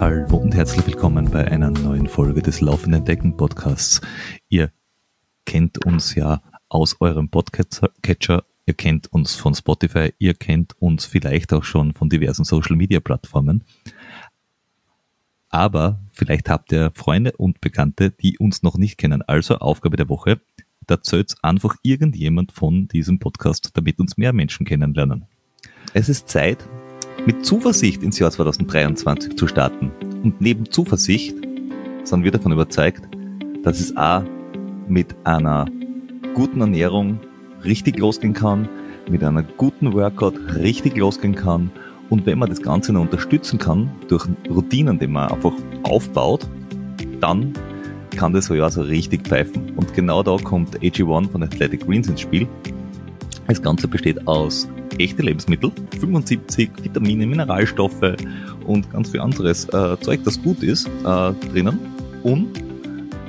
Hallo und herzlich willkommen bei einer neuen Folge des Laufenden Decken Podcasts. Ihr kennt uns ja aus eurem Podcatcher, ihr kennt uns von Spotify, ihr kennt uns vielleicht auch schon von diversen Social Media Plattformen. Aber vielleicht habt ihr Freunde und Bekannte, die uns noch nicht kennen. Also Aufgabe der Woche, erzählt einfach irgendjemand von diesem Podcast, damit uns mehr Menschen kennenlernen. Es ist Zeit, mit Zuversicht ins Jahr 2023 zu starten. Und neben Zuversicht sind wir davon überzeugt, dass es auch mit einer guten Ernährung richtig losgehen kann, mit einer guten Workout richtig losgehen kann und wenn man das Ganze noch unterstützen kann durch Routinen, die man einfach aufbaut, dann kann das so ja so richtig pfeifen. Und genau da kommt AG1 von Athletic Greens ins Spiel. Das Ganze besteht aus echte Lebensmittel, 75 Vitamine, Mineralstoffe und ganz viel anderes äh, Zeug, das gut ist, äh, drinnen. Und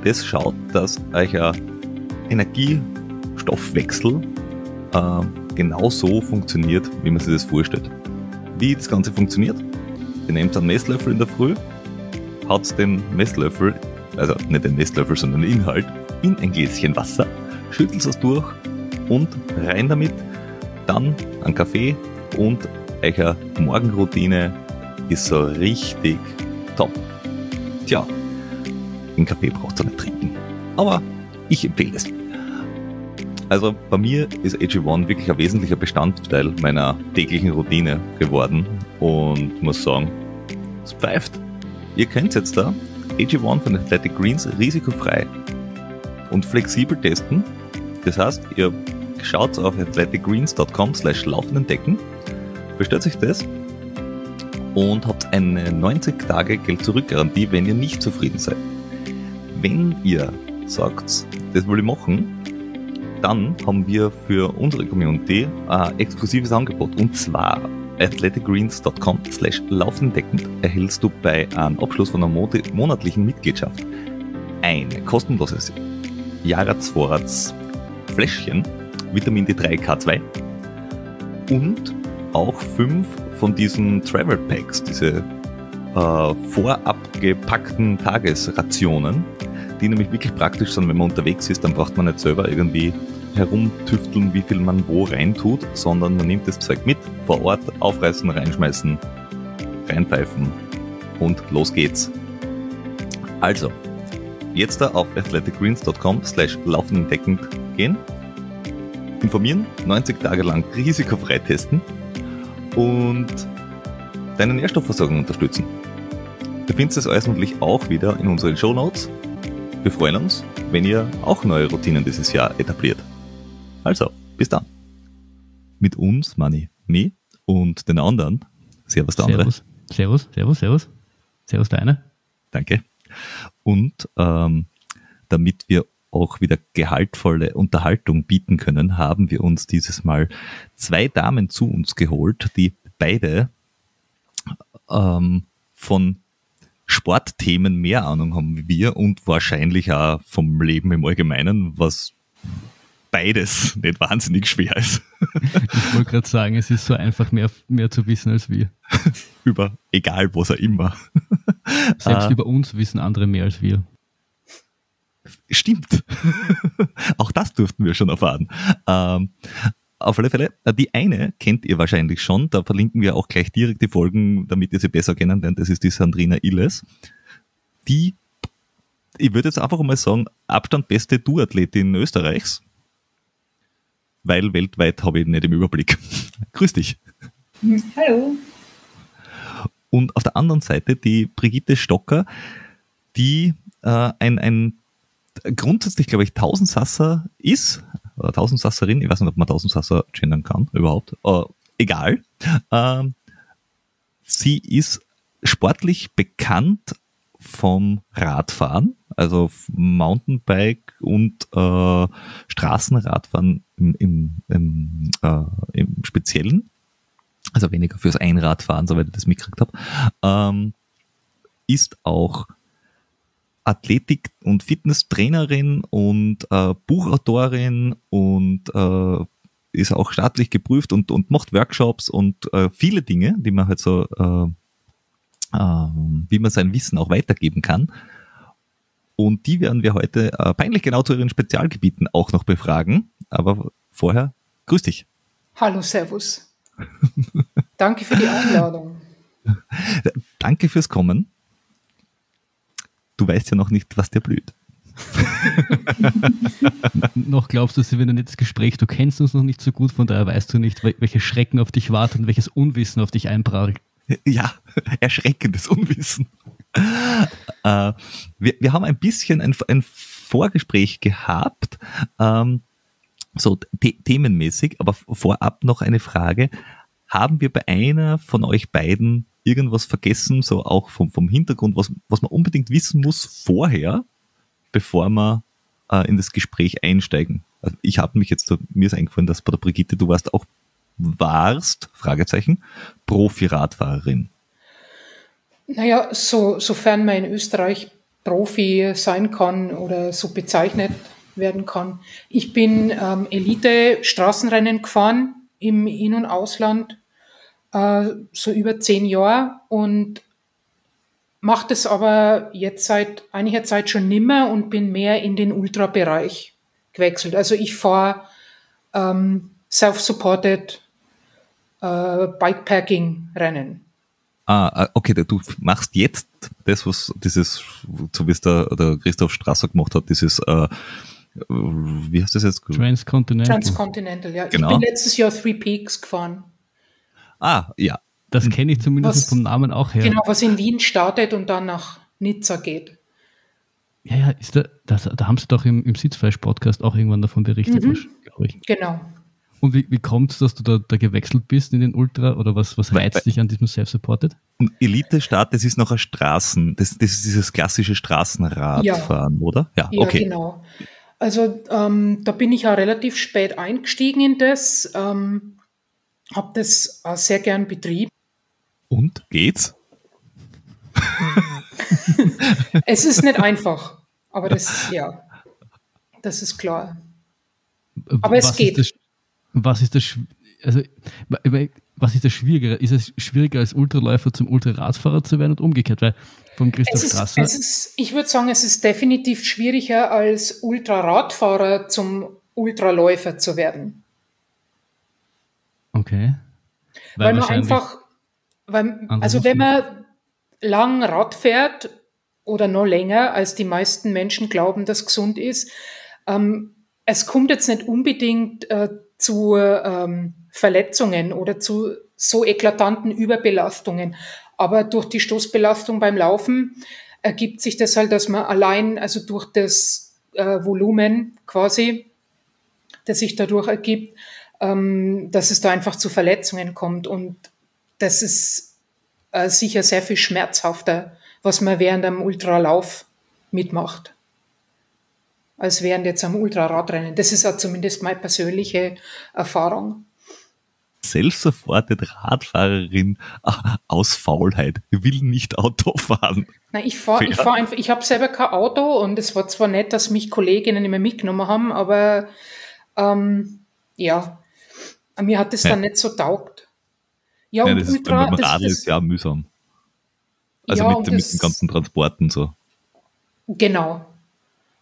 das schaut, dass euer Energiestoffwechsel äh, genau so funktioniert, wie man sich das vorstellt. Wie das Ganze funktioniert? Ihr nehmt einen Messlöffel in der Früh, haut den Messlöffel, also nicht den Messlöffel, sondern den Inhalt, in ein Gläschen Wasser, schüttelt es durch und rein damit dann ein Kaffee und eure Morgenroutine ist so richtig top. Tja, den Kaffee braucht ihr nicht trinken. Aber ich empfehle es. Also bei mir ist AG1 wirklich ein wesentlicher Bestandteil meiner täglichen Routine geworden und muss sagen, es pfeift. Ihr könnt jetzt da AG1 von Athletic Greens risikofrei und flexibel testen. Das heißt, ihr schaut auf athleticgreens.com slash laufenden Decken, bestellt sich das und habt eine 90 Tage Geld zurück Garantie, wenn ihr nicht zufrieden seid. Wenn ihr sagt, das will ich machen, dann haben wir für unsere Community ein exklusives Angebot und zwar athleticgreens.com slash laufendeckend erhältst du bei einem Abschluss von einer monatlichen Mitgliedschaft eine kostenlose Jahresvorratsfläschchen Vitamin D3 K2 und auch fünf von diesen Travel Packs, diese äh, vorab gepackten Tagesrationen, die nämlich wirklich praktisch sind, wenn man unterwegs ist, dann braucht man nicht selber irgendwie herumtüfteln, wie viel man wo reintut, sondern man nimmt das Zeug mit, vor Ort aufreißen, reinschmeißen, reinpfeifen und los geht's. Also, jetzt da auf athleticgreens.com slash laufendeckend gehen informieren, 90 Tage lang risikofrei testen und deine Nährstoffversorgung unterstützen. Du findest das alles natürlich auch wieder in unseren Show Notes. Wir freuen uns, wenn ihr auch neue Routinen dieses Jahr etabliert. Also, bis dann. Mit uns, Mani, me und den anderen. Servus, der andere. Servus, servus, servus, servus. Servus, deine. Danke. Und ähm, damit wir auch wieder gehaltvolle Unterhaltung bieten können, haben wir uns dieses Mal zwei Damen zu uns geholt, die beide ähm, von Sportthemen mehr Ahnung haben wie wir und wahrscheinlich auch vom Leben im Allgemeinen, was beides nicht wahnsinnig schwer ist. Ich wollte gerade sagen, es ist so einfach mehr, mehr zu wissen als wir. über egal was auch immer. Selbst uh, über uns wissen andere mehr als wir. Stimmt. Auch das durften wir schon erfahren. Ähm, auf alle Fälle, äh, die eine kennt ihr wahrscheinlich schon, da verlinken wir auch gleich direkt die Folgen, damit ihr sie besser kennenlernt. Das ist die Sandrina Illes. Die, ich würde jetzt einfach mal sagen, Abstand beste Duathletin Österreichs. Weil weltweit habe ich nicht im Überblick. Grüß dich. Hallo. Und auf der anderen Seite die Brigitte Stocker, die äh, ein, ein grundsätzlich, glaube ich, Tausendsasser ist, oder Tausendsasserin, ich weiß nicht, ob man Tausendsasser gendern kann, überhaupt, uh, egal. Uh, sie ist sportlich bekannt vom Radfahren, also Mountainbike und äh, Straßenradfahren im, im, im, äh, im Speziellen. Also weniger fürs Einradfahren, soweit ich das mitgekriegt habe. Ähm, ist auch Athletik- und Fitnesstrainerin und äh, Buchautorin und äh, ist auch staatlich geprüft und, und macht Workshops und äh, viele Dinge, die man halt so, äh, wie man sein Wissen auch weitergeben kann. Und die werden wir heute äh, peinlich genau zu ihren Spezialgebieten auch noch befragen. Aber vorher, grüß dich. Hallo, Servus. Danke für die Einladung. Danke fürs Kommen. Du weißt ja noch nicht, was dir blüht. noch glaubst du, sie wird ein nettes Gespräch. Du kennst uns noch nicht so gut, von daher weißt du nicht, welche Schrecken auf dich warten und welches Unwissen auf dich einprallt. Ja, erschreckendes Unwissen. Äh, wir, wir haben ein bisschen ein, ein Vorgespräch gehabt, ähm, so the themenmäßig, aber vorab noch eine Frage. Haben wir bei einer von euch beiden irgendwas vergessen, so auch vom, vom Hintergrund, was, was man unbedingt wissen muss vorher, bevor wir äh, in das Gespräch einsteigen? Also ich habe mich jetzt, mir ist eingefallen, dass bei der Brigitte, du warst auch, warst, Fragezeichen, Profi-Radfahrerin. Naja, so, sofern man in Österreich Profi sein kann oder so bezeichnet werden kann. Ich bin ähm, Elite-Straßenrennen gefahren im In- und Ausland, äh, so über zehn Jahre und mache das aber jetzt seit einiger Zeit schon nimmer und bin mehr in den Ultra-Bereich gewechselt. Also ich fahre ähm, self-supported äh, Bikepacking-Rennen. Ah, ah, okay, du machst jetzt das, was dieses, so wie es der, der Christoph Strasser gemacht hat, dieses, äh, wie heißt das jetzt? Transcontinental. Transcontinental, ja. Genau. Ich bin letztes Jahr Three Peaks gefahren. Ah, ja. Das kenne ich zumindest was, vom Namen auch her. Genau, was in Wien startet und dann nach Nizza geht. Ja, ja, ist da, das, da haben sie doch im, im Sitzfleisch-Podcast auch irgendwann davon berichtet, mhm. glaube ich. Genau. Und wie, wie kommt es, dass du da, da, gewechselt bist in den Ultra oder was, was reizt weil, dich an diesem Self-Supported? Elite-Start, das ist noch ein Straßen, das, das ist dieses klassische Straßenradfahren, ja. oder? Ja, ja okay. genau. Also ähm, da bin ich ja relativ spät eingestiegen in das, ähm, habe das äh, sehr gern betrieben. Und geht's? es ist nicht einfach, aber das, ja, das ist klar. Aber was es geht. Das, was ist das, also, was ist das Schwierigere? Ist es schwieriger als Ultraläufer zum Ultraradfahrer zu werden und umgekehrt? Weil vom Christoph ist, Strasser. Ist, ich würde sagen, es ist definitiv schwieriger als Ultraradfahrer zum Ultraläufer zu werden. Okay. Weil, weil man einfach, weil, also wenn man lang Rad fährt oder noch länger, als die meisten Menschen glauben, dass gesund ist, ähm, es kommt jetzt nicht unbedingt äh, zu ähm, Verletzungen oder zu so eklatanten Überbelastungen. Aber durch die Stoßbelastung beim Laufen ergibt sich das halt, dass man allein, also durch das äh, Volumen quasi, das sich dadurch ergibt, ähm, dass es da einfach zu Verletzungen kommt. Und das ist äh, sicher sehr viel schmerzhafter, was man während einem Ultralauf mitmacht als während jetzt am Ultraradrennen. Das ist ja zumindest meine persönliche Erfahrung. Self-supported Radfahrerin ah, aus Faulheit, will nicht Auto fahren. Nein, ich fahre ich fahr einfach, ich habe selber kein Auto und es war zwar nett, dass mich Kolleginnen immer mitgenommen haben, aber ähm, ja, mir hat es ja. dann nicht so taugt. Ja, ja und das Ultra, ist, beim Radl ist ja mühsam. Also ja, mit, mit den ganzen Transporten so. Genau,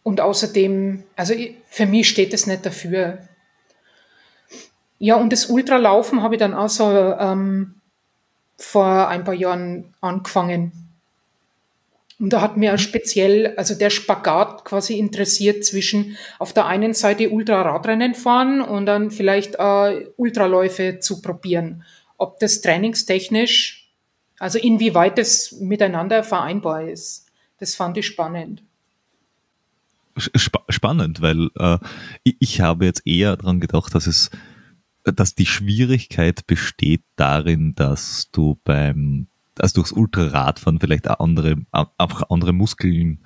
und außerdem, also für mich steht es nicht dafür. Ja, und das Ultralaufen habe ich dann auch so ähm, vor ein paar Jahren angefangen. Und da hat mir speziell, also der Spagat quasi interessiert zwischen auf der einen Seite Ultraradrennen fahren und dann vielleicht äh, Ultraläufe zu probieren. Ob das trainingstechnisch, also inwieweit das miteinander vereinbar ist. Das fand ich spannend sp spannend, weil äh, ich habe jetzt eher daran gedacht, dass es, dass die Schwierigkeit besteht darin, dass du beim, also durchs Ultraradfahren vielleicht auch andere, einfach andere Muskeln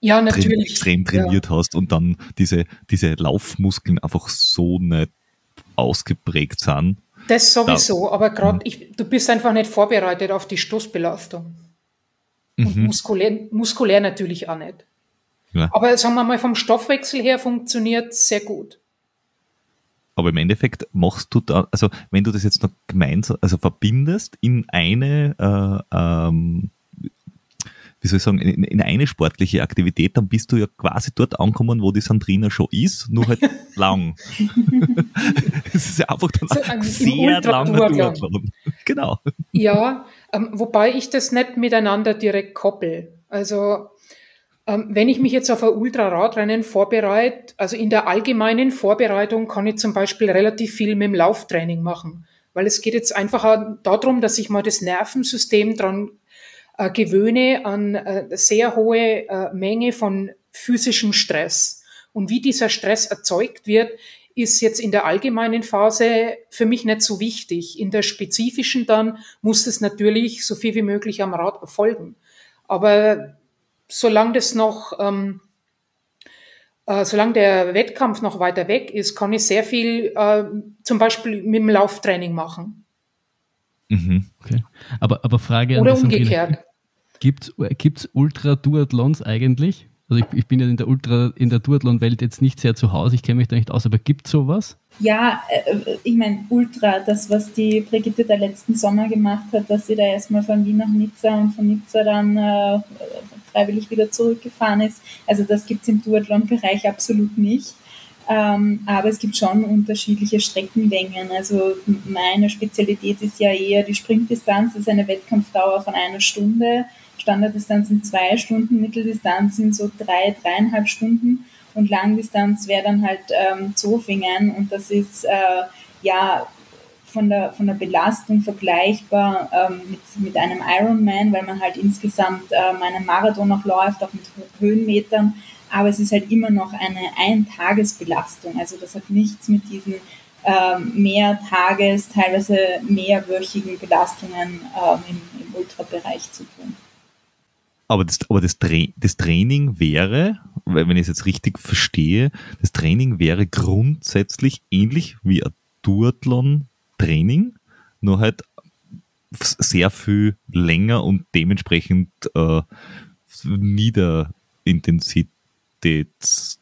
ja, natürlich. extrem trainiert ja. hast und dann diese, diese Laufmuskeln einfach so nicht ausgeprägt sind. Das sowieso, da, aber gerade mhm. du bist einfach nicht vorbereitet auf die Stoßbelastung. Und mhm. muskulär, muskulär natürlich auch nicht. Ja. Aber sagen wir mal, vom Stoffwechsel her funktioniert sehr gut. Aber im Endeffekt machst du da, also wenn du das jetzt noch gemeinsam, also verbindest in eine äh, ähm, wie soll ich sagen, in, in, eine sportliche Aktivität, dann bist du ja quasi dort angekommen, wo die Sandrina schon ist, nur halt lang. Es ist ja einfach dann so ein sehr langer Duathlon. Genau. Ja, ähm, wobei ich das nicht miteinander direkt koppel. Also wenn ich mich jetzt auf ein Ultraradrennen vorbereite, also in der allgemeinen Vorbereitung kann ich zum Beispiel relativ viel mit dem Lauftraining machen, weil es geht jetzt einfach darum, dass ich mal das Nervensystem dran äh, gewöhne an äh, sehr hohe äh, Menge von physischem Stress. Und wie dieser Stress erzeugt wird, ist jetzt in der allgemeinen Phase für mich nicht so wichtig. In der spezifischen dann muss es natürlich so viel wie möglich am Rad erfolgen. Aber solange das noch, ähm, äh, solange der Wettkampf noch weiter weg ist, kann ich sehr viel äh, zum Beispiel mit dem Lauftraining machen. Mhm, okay. Aber, aber Frage Oder umgekehrt. Gibt es Ultra-Duathlons eigentlich? Also ich, ich, bin ja in der Ultra, in der Duathlon-Welt jetzt nicht sehr zu Hause, ich kenne mich da nicht aus, aber gibt es sowas? Ja, äh, ich meine, Ultra, das, was die Brigitte da letzten Sommer gemacht hat, dass sie da erstmal von Wien nach Nizza und von Nizza dann äh, freiwillig wieder zurückgefahren ist. Also das gibt es im Duathlon-Bereich absolut nicht. Ähm, aber es gibt schon unterschiedliche Streckenlängen. Also meine Spezialität ist ja eher die Sprintdistanz, das ist eine Wettkampfdauer von einer Stunde. Standarddistanz sind zwei Stunden, Mitteldistanz sind so drei, dreieinhalb Stunden und Langdistanz wäre dann halt ähm, Zofingen und das ist äh, ja von der, von der Belastung vergleichbar ähm, mit, mit einem Ironman, weil man halt insgesamt ähm, einen Marathon noch läuft, auch mit Höhenmetern, aber es ist halt immer noch eine Eintagesbelastung. Also das hat nichts mit diesen ähm, Mehrtages-, teilweise mehrwöchigen Belastungen ähm, im, im Ultrabereich zu tun. Aber das, aber das, Tra das Training wäre, wenn ich es jetzt richtig verstehe, das Training wäre grundsätzlich ähnlich wie ein Duathlon-Training, nur halt sehr viel länger und dementsprechend äh, niederintensitätstechnisch.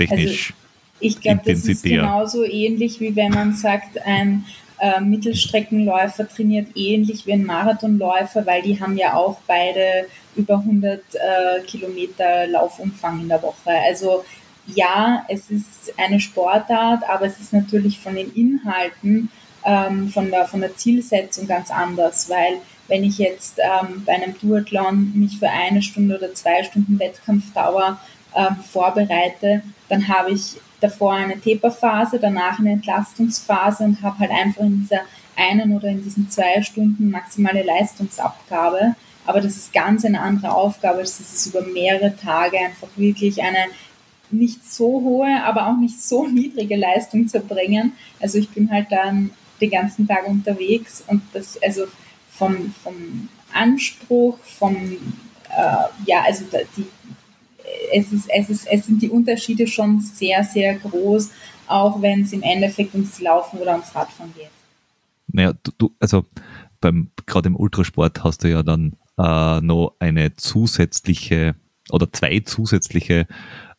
Also ich glaube, das ist genauso ähnlich, wie wenn man sagt, ein äh, Mittelstreckenläufer trainiert ähnlich wie ein Marathonläufer, weil die haben ja auch beide über 100 äh, Kilometer Laufumfang in der Woche. Also ja, es ist eine Sportart, aber es ist natürlich von den Inhalten, ähm, von, der, von der Zielsetzung ganz anders, weil wenn ich jetzt ähm, bei einem Duathlon mich für eine Stunde oder zwei Stunden Wettkampfdauer ähm, vorbereite, dann habe ich davor eine Taperphase, danach eine Entlastungsphase und habe halt einfach in dieser einen oder in diesen zwei Stunden maximale Leistungsabgabe. Aber das ist ganz eine andere Aufgabe, das ist über mehrere Tage einfach wirklich eine nicht so hohe, aber auch nicht so niedrige Leistung zu bringen. Also ich bin halt dann den ganzen Tag unterwegs und das, also vom, vom Anspruch, vom, äh, ja, also die, es, ist, es, ist, es sind die Unterschiede schon sehr, sehr groß, auch wenn es im Endeffekt ums Laufen oder ums Radfahren geht. Naja, du, du also beim, gerade im Ultrasport hast du ja dann äh, noch eine zusätzliche oder zwei zusätzliche,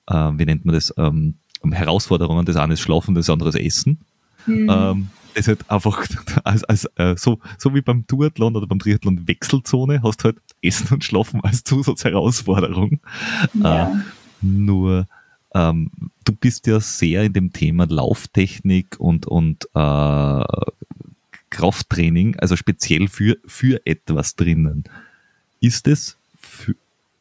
äh, wie nennt man das, ähm, Herausforderungen. Das eine ist Schlafen, das andere ist Essen. Mhm. Ähm, ist halt einfach als, als, äh, so, so wie beim Duathlon oder beim Triathlon Wechselzone hast halt Essen und Schlafen als Zusatzherausforderung. Ja. Äh, nur ähm, du bist ja sehr in dem Thema Lauftechnik und, und äh, Krafttraining, also speziell für, für etwas drinnen. Ist es,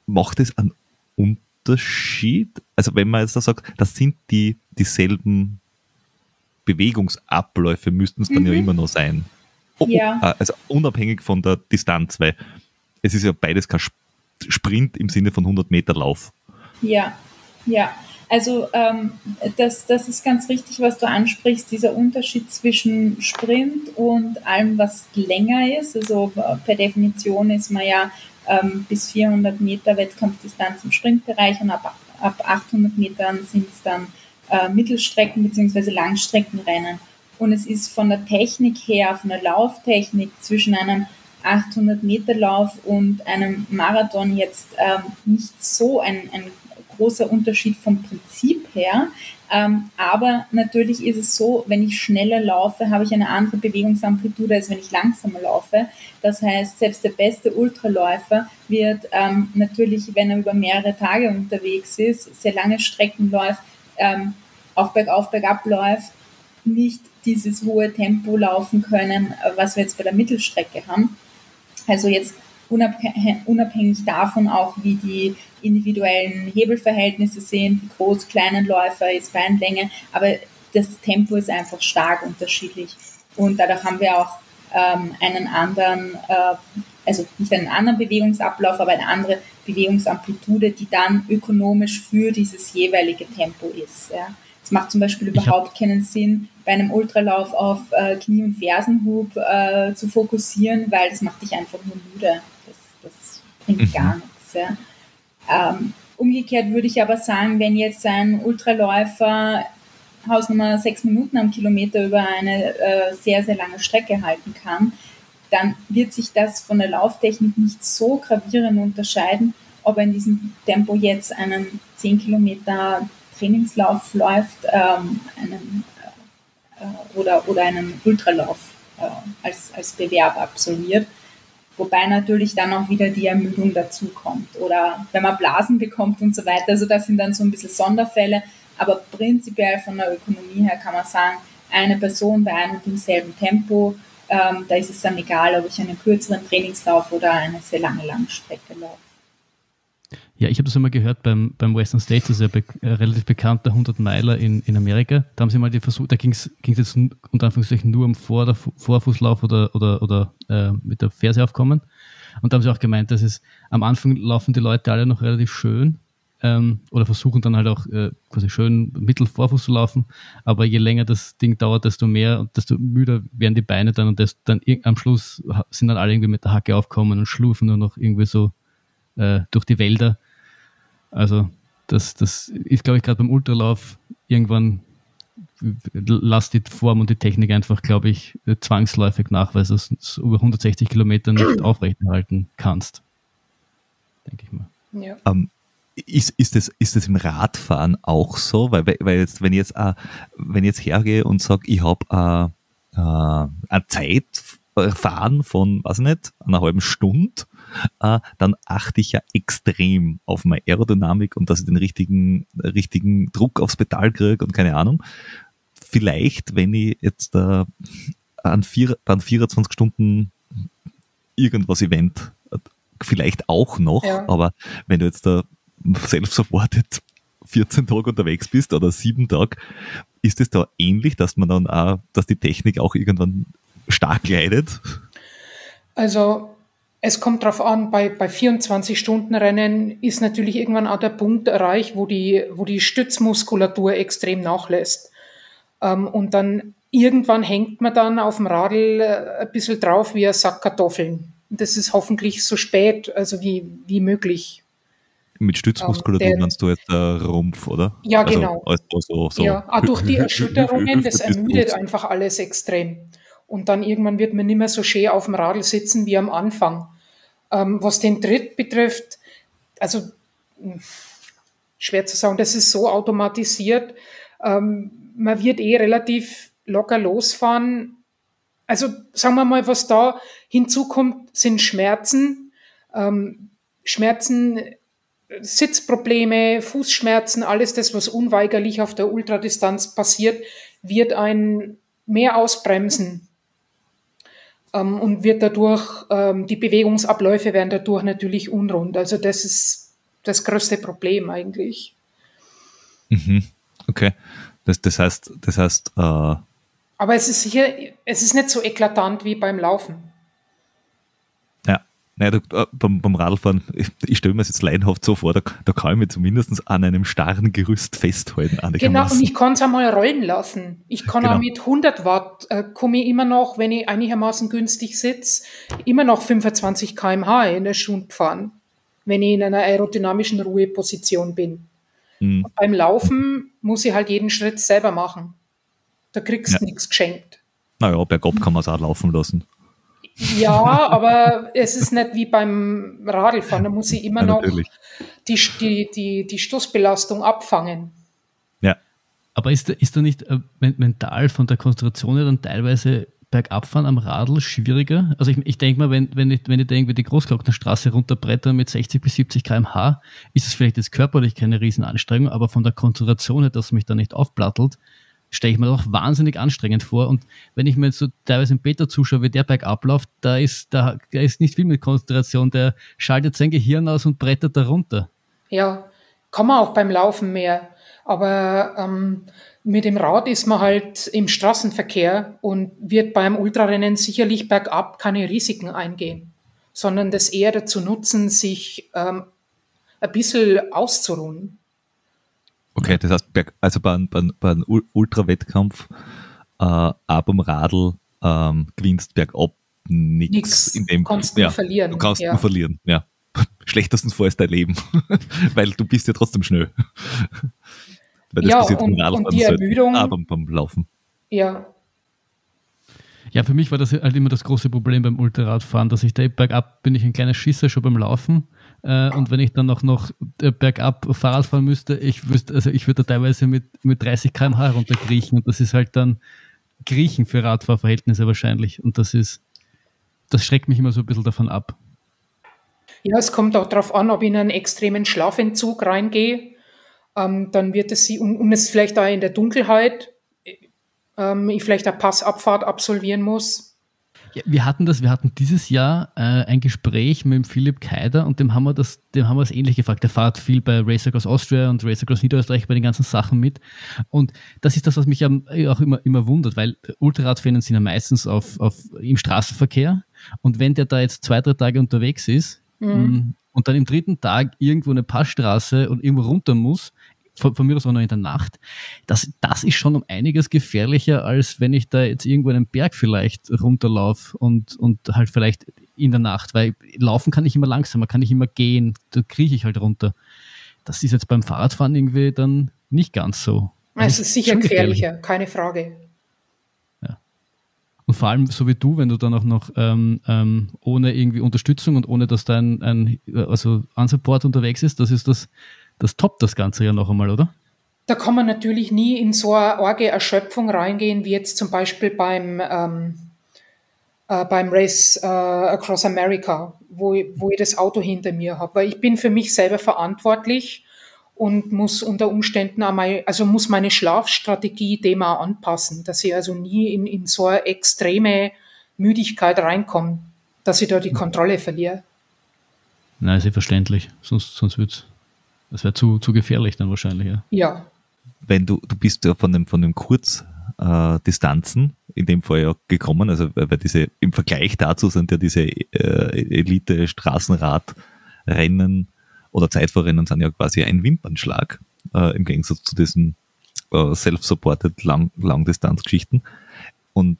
macht es einen Unterschied? Also wenn man jetzt da sagt, das sind die dieselben Bewegungsabläufe müssten es dann mhm. ja immer noch sein. Oh, ja. Oh, also unabhängig von der Distanz, weil es ist ja beides kein Sprint im Sinne von 100 Meter Lauf. Ja, ja. Also ähm, das, das ist ganz richtig, was du ansprichst, dieser Unterschied zwischen Sprint und allem, was länger ist. Also per Definition ist man ja ähm, bis 400 Meter Wettkampfdistanz im Sprintbereich und ab, ab 800 Metern sind es dann äh, Mittelstrecken- bzw. Langstreckenrennen. Und es ist von der Technik her, von der Lauftechnik zwischen einem 800 Meter Lauf und einem Marathon jetzt ähm, nicht so ein, ein großer Unterschied vom Prinzip her. Ähm, aber natürlich ist es so, wenn ich schneller laufe, habe ich eine andere Bewegungsamplitude, als wenn ich langsamer laufe. Das heißt, selbst der beste Ultraläufer wird ähm, natürlich, wenn er über mehrere Tage unterwegs ist, sehr lange Strecken läuft, ähm, auch bergauf, bergab läuft, nicht dieses hohe Tempo laufen können, was wir jetzt bei der Mittelstrecke haben. Also jetzt unabhängig davon auch, wie die individuellen Hebelverhältnisse sind, wie groß kleinen Läufer ist, Beinlänge, aber das Tempo ist einfach stark unterschiedlich. Und dadurch haben wir auch einen anderen, äh, also nicht einen anderen Bewegungsablauf, aber eine andere Bewegungsamplitude, die dann ökonomisch für dieses jeweilige Tempo ist. Ja. Es macht zum Beispiel überhaupt keinen Sinn, bei einem Ultralauf auf äh, Knie- und Fersenhub äh, zu fokussieren, weil das macht dich einfach nur müde. Das, das bringt mhm. gar nichts. Ja. Ähm, umgekehrt würde ich aber sagen, wenn jetzt ein Ultraläufer Hausnummer sechs Minuten am Kilometer über eine äh, sehr, sehr lange Strecke halten kann, dann wird sich das von der Lauftechnik nicht so gravierend unterscheiden, ob er in diesem Tempo jetzt einen 10 Kilometer Trainingslauf läuft, ähm, einen, äh, oder, oder einen Ultralauf äh, als, als Bewerb absolviert. Wobei natürlich dann auch wieder die Ermüdung dazukommt oder wenn man Blasen bekommt und so weiter. Also das sind dann so ein bisschen Sonderfälle. Aber prinzipiell von der Ökonomie her kann man sagen, eine Person bei einem und demselben Tempo, ähm, da ist es dann egal, ob ich einen kürzeren Trainingslauf oder eine sehr lange Langstrecke laufe. Ja, ich habe das einmal gehört beim, beim Western States, das ist ja be äh, relativ bekannter 100 Meiler in, in Amerika. Da haben sie mal die Versuch, da ging es jetzt unter Anführungszeichen nur um Vor Vorfußlauf oder, oder, oder äh, mit der Ferse aufkommen. Und da haben sie auch gemeint, dass es am Anfang laufen die Leute alle noch relativ schön ähm, oder versuchen dann halt auch äh, quasi schön Mittelvorfuß zu laufen. Aber je länger das Ding dauert, desto mehr und desto müder werden die Beine dann und desto, dann am Schluss sind dann alle irgendwie mit der Hacke aufkommen und schlurfen nur noch irgendwie so äh, durch die Wälder. Also das, das ist, glaube ich, gerade beim Ultralauf irgendwann lasst die Form und die Technik einfach, glaube ich, zwangsläufig nach, weil du es über 160 Kilometer nicht aufrechterhalten kannst. Denke ich mal. Ja. Um, ähm, ist, ist, das, ist das im Radfahren auch so? Weil, weil jetzt, wenn ich jetzt, uh, wenn ich jetzt hergehe und sage, ich habe uh, uh, eine Zeit fahren von, weiß ich nicht, einer halben Stunde äh, dann achte ich ja extrem auf meine Aerodynamik und dass ich den richtigen, richtigen Druck aufs Pedal kriege und keine Ahnung. Vielleicht, wenn ich jetzt äh, an, vier, an 24 Stunden irgendwas Event, vielleicht auch noch, ja. aber wenn du jetzt da self-supported 14 Tage unterwegs bist oder sieben Tage, ist es da ähnlich, dass man dann auch, dass die Technik auch irgendwann stark leidet? Also es kommt darauf an, bei, bei 24-Stunden-Rennen ist natürlich irgendwann auch der Punkt erreicht, wo die, wo die Stützmuskulatur extrem nachlässt. Ähm, und dann irgendwann hängt man dann auf dem Radl äh, ein bisschen drauf wie ein Sack Kartoffeln. Das ist hoffentlich so spät, also wie, wie möglich. Mit Stützmuskulatur ähm, meinst du jetzt der Rumpf, oder? Ja, also, genau. Also, so, so. Ja, auch durch die Erschütterungen, das ermüdet einfach alles extrem. Und dann irgendwann wird man nicht mehr so schön auf dem Radl sitzen wie am Anfang. Ähm, was den Tritt betrifft, also hm, schwer zu sagen, das ist so automatisiert. Ähm, man wird eh relativ locker losfahren. Also sagen wir mal, was da hinzukommt, sind Schmerzen. Ähm, Schmerzen, Sitzprobleme, Fußschmerzen, alles das, was unweigerlich auf der Ultradistanz passiert, wird ein mehr ausbremsen ähm, und wird dadurch, ähm, die Bewegungsabläufe werden dadurch natürlich unrund. Also das ist das größte Problem eigentlich. Mhm. Okay. Das, das heißt, das heißt. Äh Aber es ist sicher, es ist nicht so eklatant wie beim Laufen. Naja, da, äh, beim, beim Radfahren, ich, ich stelle mir das jetzt leinhaft so vor, da, da kann ich mich zumindest an einem starren Gerüst festhalten. Genau, und ich kann es einmal rollen lassen. Ich kann genau. auch mit 100 Watt, äh, komme ich immer noch, wenn ich einigermaßen günstig sitze, immer noch 25 km/h in der Stunde fahren, wenn ich in einer aerodynamischen Ruheposition bin. Mhm. Beim Laufen muss ich halt jeden Schritt selber machen. Da kriegst du ja. nichts geschenkt. Naja, bergab kann man es auch laufen lassen. Ja, aber es ist nicht wie beim Radlfahren. Da muss ich immer ja, noch die, die, die, die Stoßbelastung abfangen. Ja. Aber ist, ist da nicht äh, mental von der Konzentration dann teilweise Bergabfahren am Radl schwieriger? Also ich, ich denke mal, wenn, wenn, ich, wenn ich da irgendwie die Großglocknerstraße runterbretter mit 60 bis 70 km/h, ist es vielleicht jetzt körperlich keine Riesenanstrengung, aber von der Konzentration her, dass mich da nicht aufplattelt, stelle ich mir doch wahnsinnig anstrengend vor. Und wenn ich mir jetzt so teilweise im Beta zuschaue, wie der bergab läuft, da ist, da, da ist nicht viel mit Konzentration. Der schaltet sein Gehirn aus und brettert da runter. Ja, kann man auch beim Laufen mehr. Aber ähm, mit dem Rad ist man halt im Straßenverkehr und wird beim Ultrarennen sicherlich bergab keine Risiken eingehen, sondern das eher dazu nutzen, sich ähm, ein bisschen auszuruhen. Okay, das heißt, also bei, bei, bei einem Ultrawettkampf äh, ab am Radl ähm, gewinnst bergab nichts. In dem kannst du ja, verlieren. Du kannst ja. nur verlieren, ja. Schlechtesten Fall ist dein Leben, weil du bist ja trotzdem schnell. weil das ja, passiert und, und die Ermüdung. Beim, beim Laufen. Ja, ja, für mich war das halt immer das große Problem beim Ultraradfahren, dass ich da bergab bin ich ein kleiner Schisser schon beim Laufen äh, und wenn ich dann auch noch äh, bergab Fahrrad fahren müsste, ich wüsste, also ich würde teilweise mit, mit 30 km/h runterkriechen und das ist halt dann Griechen für Radfahrverhältnisse wahrscheinlich und das ist, das schreckt mich immer so ein bisschen davon ab. Ja, es kommt auch darauf an, ob ich in einen extremen Schlafentzug reingehe. Ähm, dann wird es sie, und, und es vielleicht auch in der Dunkelheit, ähm, ich vielleicht eine Passabfahrt absolvieren muss. Ja, wir hatten das, wir hatten dieses Jahr äh, ein Gespräch mit dem Philipp Keider und dem haben wir das, dem haben wir es ähnlich gefragt. Der fährt viel bei Race Across Austria und Race Across Niederösterreich bei den ganzen Sachen mit. Und das ist das, was mich auch immer, immer wundert, weil Ultraradfans sind ja meistens auf, auf, im Straßenverkehr. Und wenn der da jetzt zwei, drei Tage unterwegs ist, mhm. Mm, und dann im dritten Tag irgendwo eine Passstraße und irgendwo runter muss, von, von mir aus auch noch in der Nacht, das, das ist schon um einiges gefährlicher, als wenn ich da jetzt irgendwo einen Berg vielleicht runterlaufe und, und halt vielleicht in der Nacht, weil laufen kann ich immer langsamer, kann ich immer gehen, da kriege ich halt runter. Das ist jetzt beim Fahrradfahren irgendwie dann nicht ganz so. Es ist sicher gefährlicher, gefährlich. keine Frage. Ja. Und vor allem so wie du, wenn du dann auch noch ähm, ähm, ohne irgendwie Unterstützung und ohne dass dein ein, also Unsupport unterwegs ist, das ist das, das toppt das Ganze ja noch einmal, oder? Da kann man natürlich nie in so eine arge Erschöpfung reingehen, wie jetzt zum Beispiel beim, ähm, äh, beim Race äh, Across America, wo, wo ich das Auto hinter mir habe. Weil ich bin für mich selber verantwortlich und muss unter Umständen einmal, also muss meine Schlafstrategie dem auch anpassen, dass ich also nie in, in so eine extreme Müdigkeit reinkomme, dass ich da die Kontrolle verliere. Nein, ist ja verständlich, sonst, sonst würde es das wäre zu, zu gefährlich dann wahrscheinlich, ja. Ja. Wenn du, du bist ja von dem, von dem Kurzdistanzen äh, in dem Fall ja gekommen, also weil diese, im Vergleich dazu sind ja diese äh, Elite-Straßenradrennen oder Zeitfahrrennen sind ja quasi ein Wimpernschlag, äh, im Gegensatz zu diesen äh, self-supported Lang Langdistanzgeschichten. Und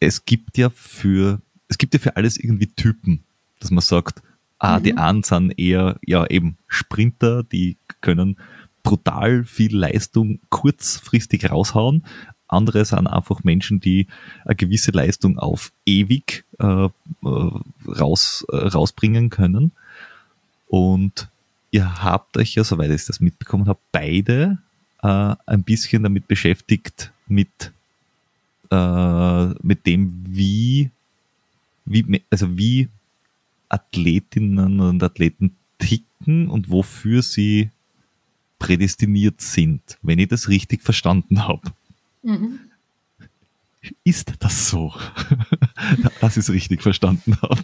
es gibt ja für, es gibt ja für alles irgendwie Typen, dass man sagt, Ah, mhm. Die einen sind eher ja eben Sprinter, die können brutal viel Leistung kurzfristig raushauen. Andere sind einfach Menschen, die eine gewisse Leistung auf ewig äh, äh raus, äh, rausbringen können. Und ihr habt euch ja, soweit ich das mitbekommen habe, beide äh, ein bisschen damit beschäftigt, mit, äh, mit dem, wie, wie, also wie Athletinnen und Athleten ticken und wofür sie prädestiniert sind, wenn ich das richtig verstanden habe. Mhm. Ist das so, dass ich es richtig verstanden habe?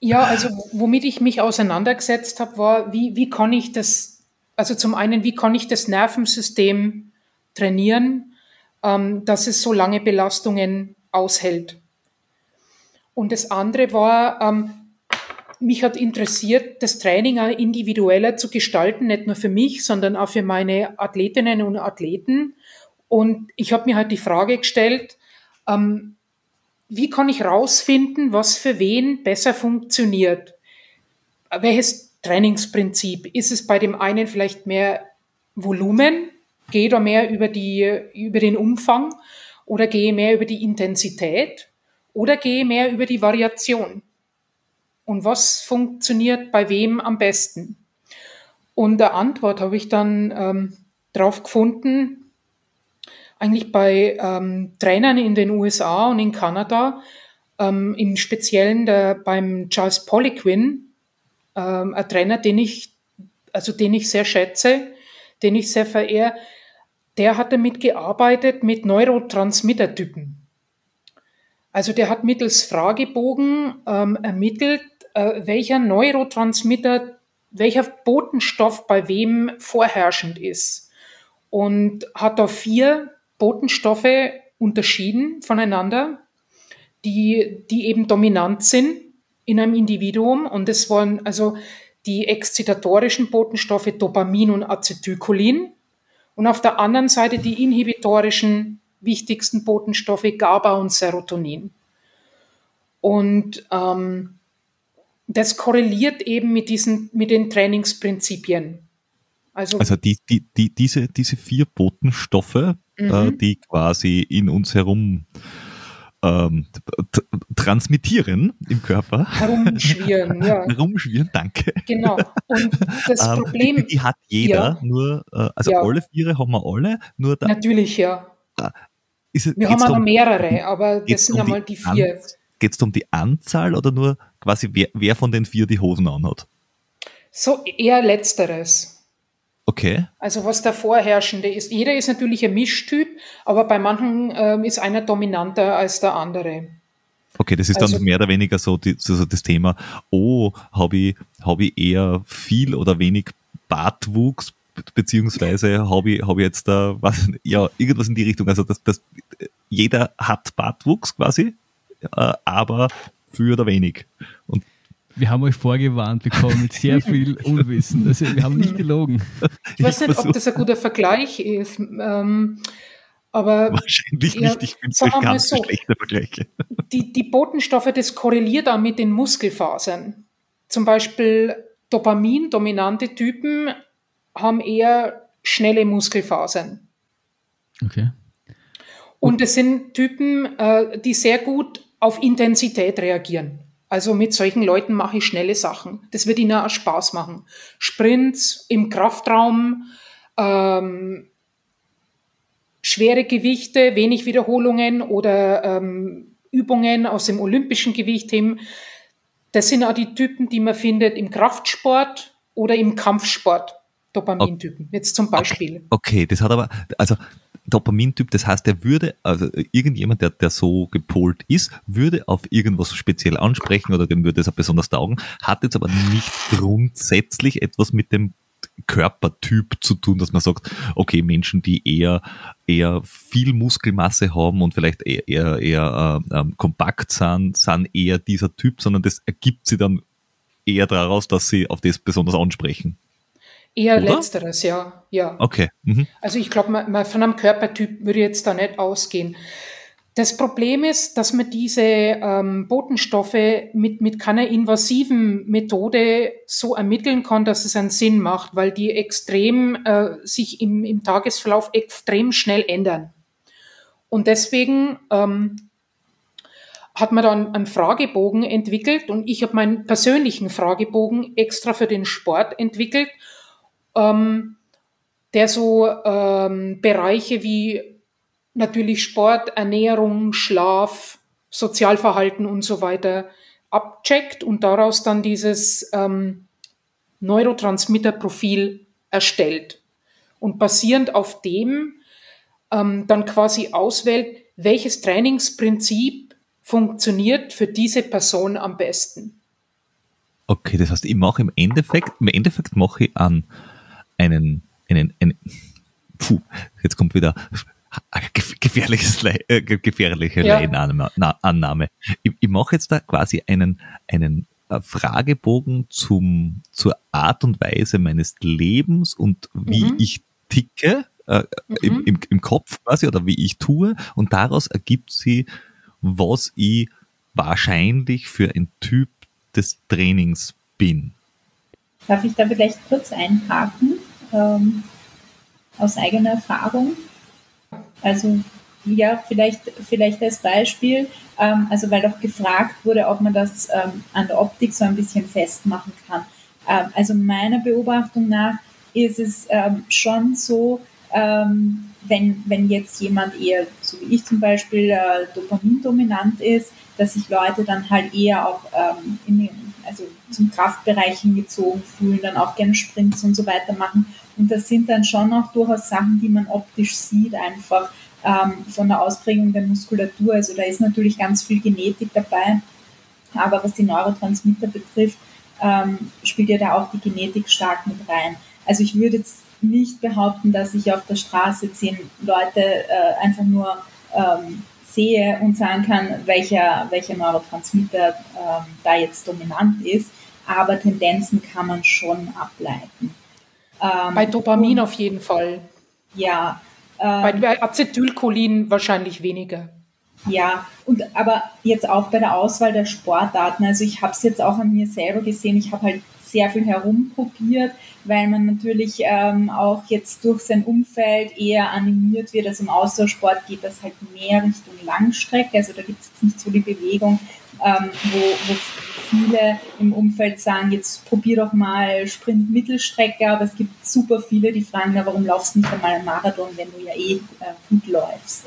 Ja, also womit ich mich auseinandergesetzt habe, war, wie, wie kann ich das, also zum einen, wie kann ich das Nervensystem trainieren, ähm, dass es so lange Belastungen aushält. Und das andere war, ähm, mich hat interessiert, das Training auch individueller zu gestalten, nicht nur für mich, sondern auch für meine Athletinnen und Athleten. Und ich habe mir halt die Frage gestellt, ähm, wie kann ich rausfinden, was für wen besser funktioniert? Welches Trainingsprinzip? Ist es bei dem einen vielleicht mehr Volumen? Gehe da mehr über, die, über den Umfang oder gehe mehr über die Intensität? Oder gehe mehr über die Variation? Und was funktioniert bei wem am besten? Und der Antwort habe ich dann ähm, drauf gefunden, eigentlich bei ähm, Trainern in den USA und in Kanada, ähm, im Speziellen der, beim Charles Poliquin, ähm, ein Trainer, den ich, also den ich sehr schätze, den ich sehr verehre, der hat damit gearbeitet mit Neurotransmittertypen. Also der hat mittels Fragebogen ähm, ermittelt, äh, welcher Neurotransmitter, welcher Botenstoff bei wem vorherrschend ist. Und hat da vier Botenstoffe unterschieden voneinander, die, die eben dominant sind in einem Individuum. Und das waren also die exzitatorischen Botenstoffe Dopamin und Acetylcholin. Und auf der anderen Seite die inhibitorischen wichtigsten Botenstoffe GABA und Serotonin. Und ähm, das korreliert eben mit diesen, mit den Trainingsprinzipien. Also, also die, die, die, diese, diese vier Botenstoffe, äh, mhm. äh, die quasi in uns herum ähm, transmittieren im Körper. Herumschwirren, ja. Herumschwirren, danke. Genau. Und das ähm, Problem. Die, die, hat jeder, ja. nur, äh, also ja. alle vier haben wir alle, nur da, Natürlich, ja. Es, wir haben auch noch mehrere, aber das sind um einmal die, die vier. Geht es um die Anzahl oder nur quasi wer, wer von den vier die Hosen anhat? So eher letzteres. Okay. Also was der vorherrschende ist. Jeder ist natürlich ein Mischtyp, aber bei manchen ähm, ist einer dominanter als der andere. Okay, das ist also, dann mehr oder weniger so, die, so das Thema, oh, habe ich, hab ich eher viel oder wenig Bartwuchs, beziehungsweise habe ich, hab ich jetzt da, was, ja, irgendwas in die Richtung. Also das, das, jeder hat Bartwuchs quasi, äh, aber für oder wenig. Und wir haben euch vorgewarnt bekommen mit sehr viel Unwissen. Also wir haben nicht gelogen. Ich weiß nicht, ob das ein guter Vergleich ist. Ähm, aber Wahrscheinlich ja, nicht. Ich finde es ganz so, schlechte Vergleiche. Die, die Botenstoffe, das korreliert auch mit den Muskelfasern. Zum Beispiel Dopamin, dominante Typen, haben eher schnelle Muskelfasern. Okay. Und es sind Typen, äh, die sehr gut auf Intensität reagieren. Also mit solchen Leuten mache ich schnelle Sachen. Das wird ihnen auch Spaß machen. Sprints im Kraftraum, ähm, schwere Gewichte, wenig Wiederholungen oder ähm, Übungen aus dem olympischen Gewichtheben. Das sind auch die Typen, die man findet im Kraftsport oder im Kampfsport. Dopamintypen, jetzt zum Beispiel. Okay, das hat aber, also Dopamintyp, das heißt, er würde, also irgendjemand, der, der so gepolt ist, würde auf irgendwas speziell ansprechen oder dem würde es auch besonders taugen, hat jetzt aber nicht grundsätzlich etwas mit dem Körpertyp zu tun, dass man sagt, okay, Menschen, die eher, eher viel Muskelmasse haben und vielleicht eher, eher, eher äh, äh, kompakt sind, sind eher dieser Typ, sondern das ergibt sie dann eher daraus, dass sie auf das besonders ansprechen. Eher Oder? letzteres, ja. ja. Okay. Mhm. Also ich glaube, von einem Körpertyp würde ich jetzt da nicht ausgehen. Das Problem ist, dass man diese ähm, Botenstoffe mit, mit keiner invasiven Methode so ermitteln kann, dass es einen Sinn macht, weil die extrem äh, sich im, im Tagesverlauf extrem schnell ändern. Und deswegen ähm, hat man dann einen Fragebogen entwickelt und ich habe meinen persönlichen Fragebogen extra für den Sport entwickelt ähm, der so ähm, Bereiche wie natürlich Sport, Ernährung, Schlaf, Sozialverhalten und so weiter abcheckt und daraus dann dieses ähm, Neurotransmitterprofil erstellt. Und basierend auf dem ähm, dann quasi auswählt, welches Trainingsprinzip funktioniert für diese Person am besten. Okay, das heißt, ich mache im Endeffekt, im Endeffekt mache ich an einen, einen, einen puh, jetzt kommt wieder gefährliches, äh, gefährliche ja. Annahme. Ich, ich mache jetzt da quasi einen, einen äh, Fragebogen zum, zur Art und Weise meines Lebens und wie mhm. ich ticke äh, mhm. im, im, im Kopf quasi oder wie ich tue und daraus ergibt sie, was ich wahrscheinlich für ein Typ des Trainings bin. Darf ich da vielleicht kurz einhaken? Ähm, aus eigener Erfahrung. Also ja, vielleicht, vielleicht als Beispiel, ähm, also weil auch gefragt wurde, ob man das ähm, an der Optik so ein bisschen festmachen kann. Ähm, also meiner Beobachtung nach ist es ähm, schon so, ähm, wenn, wenn jetzt jemand eher, so wie ich zum Beispiel, äh, dopamindominant ist, dass sich Leute dann halt eher auch ähm, in, also zum Kraftbereich hingezogen fühlen, dann auch gerne Sprints und so weiter machen. Und das sind dann schon auch durchaus Sachen, die man optisch sieht, einfach ähm, von der Ausprägung der Muskulatur. Also da ist natürlich ganz viel Genetik dabei. Aber was die Neurotransmitter betrifft, ähm, spielt ja da auch die Genetik stark mit rein. Also ich würde jetzt nicht behaupten, dass ich auf der Straße zehn Leute äh, einfach nur ähm, sehe und sagen kann, welcher, welcher Neurotransmitter ähm, da jetzt dominant ist. Aber Tendenzen kann man schon ableiten. Ähm, bei Dopamin und, auf jeden Fall. Ja. Ähm, bei Acetylcholin wahrscheinlich weniger. Ja, und aber jetzt auch bei der Auswahl der Sportarten. Also ich habe es jetzt auch an mir selber gesehen. Ich habe halt sehr viel herumprobiert, weil man natürlich ähm, auch jetzt durch sein Umfeld eher animiert wird. Also im Ausdauersport geht das halt mehr Richtung Langstrecke. Also da gibt es jetzt nicht so die Bewegung, ähm, wo, wo viele im Umfeld sagen, jetzt probier doch mal Sprint Mittelstrecke, aber es gibt super viele, die fragen, warum laufst du nicht einmal einen Marathon, wenn du ja eh äh, gut läufst.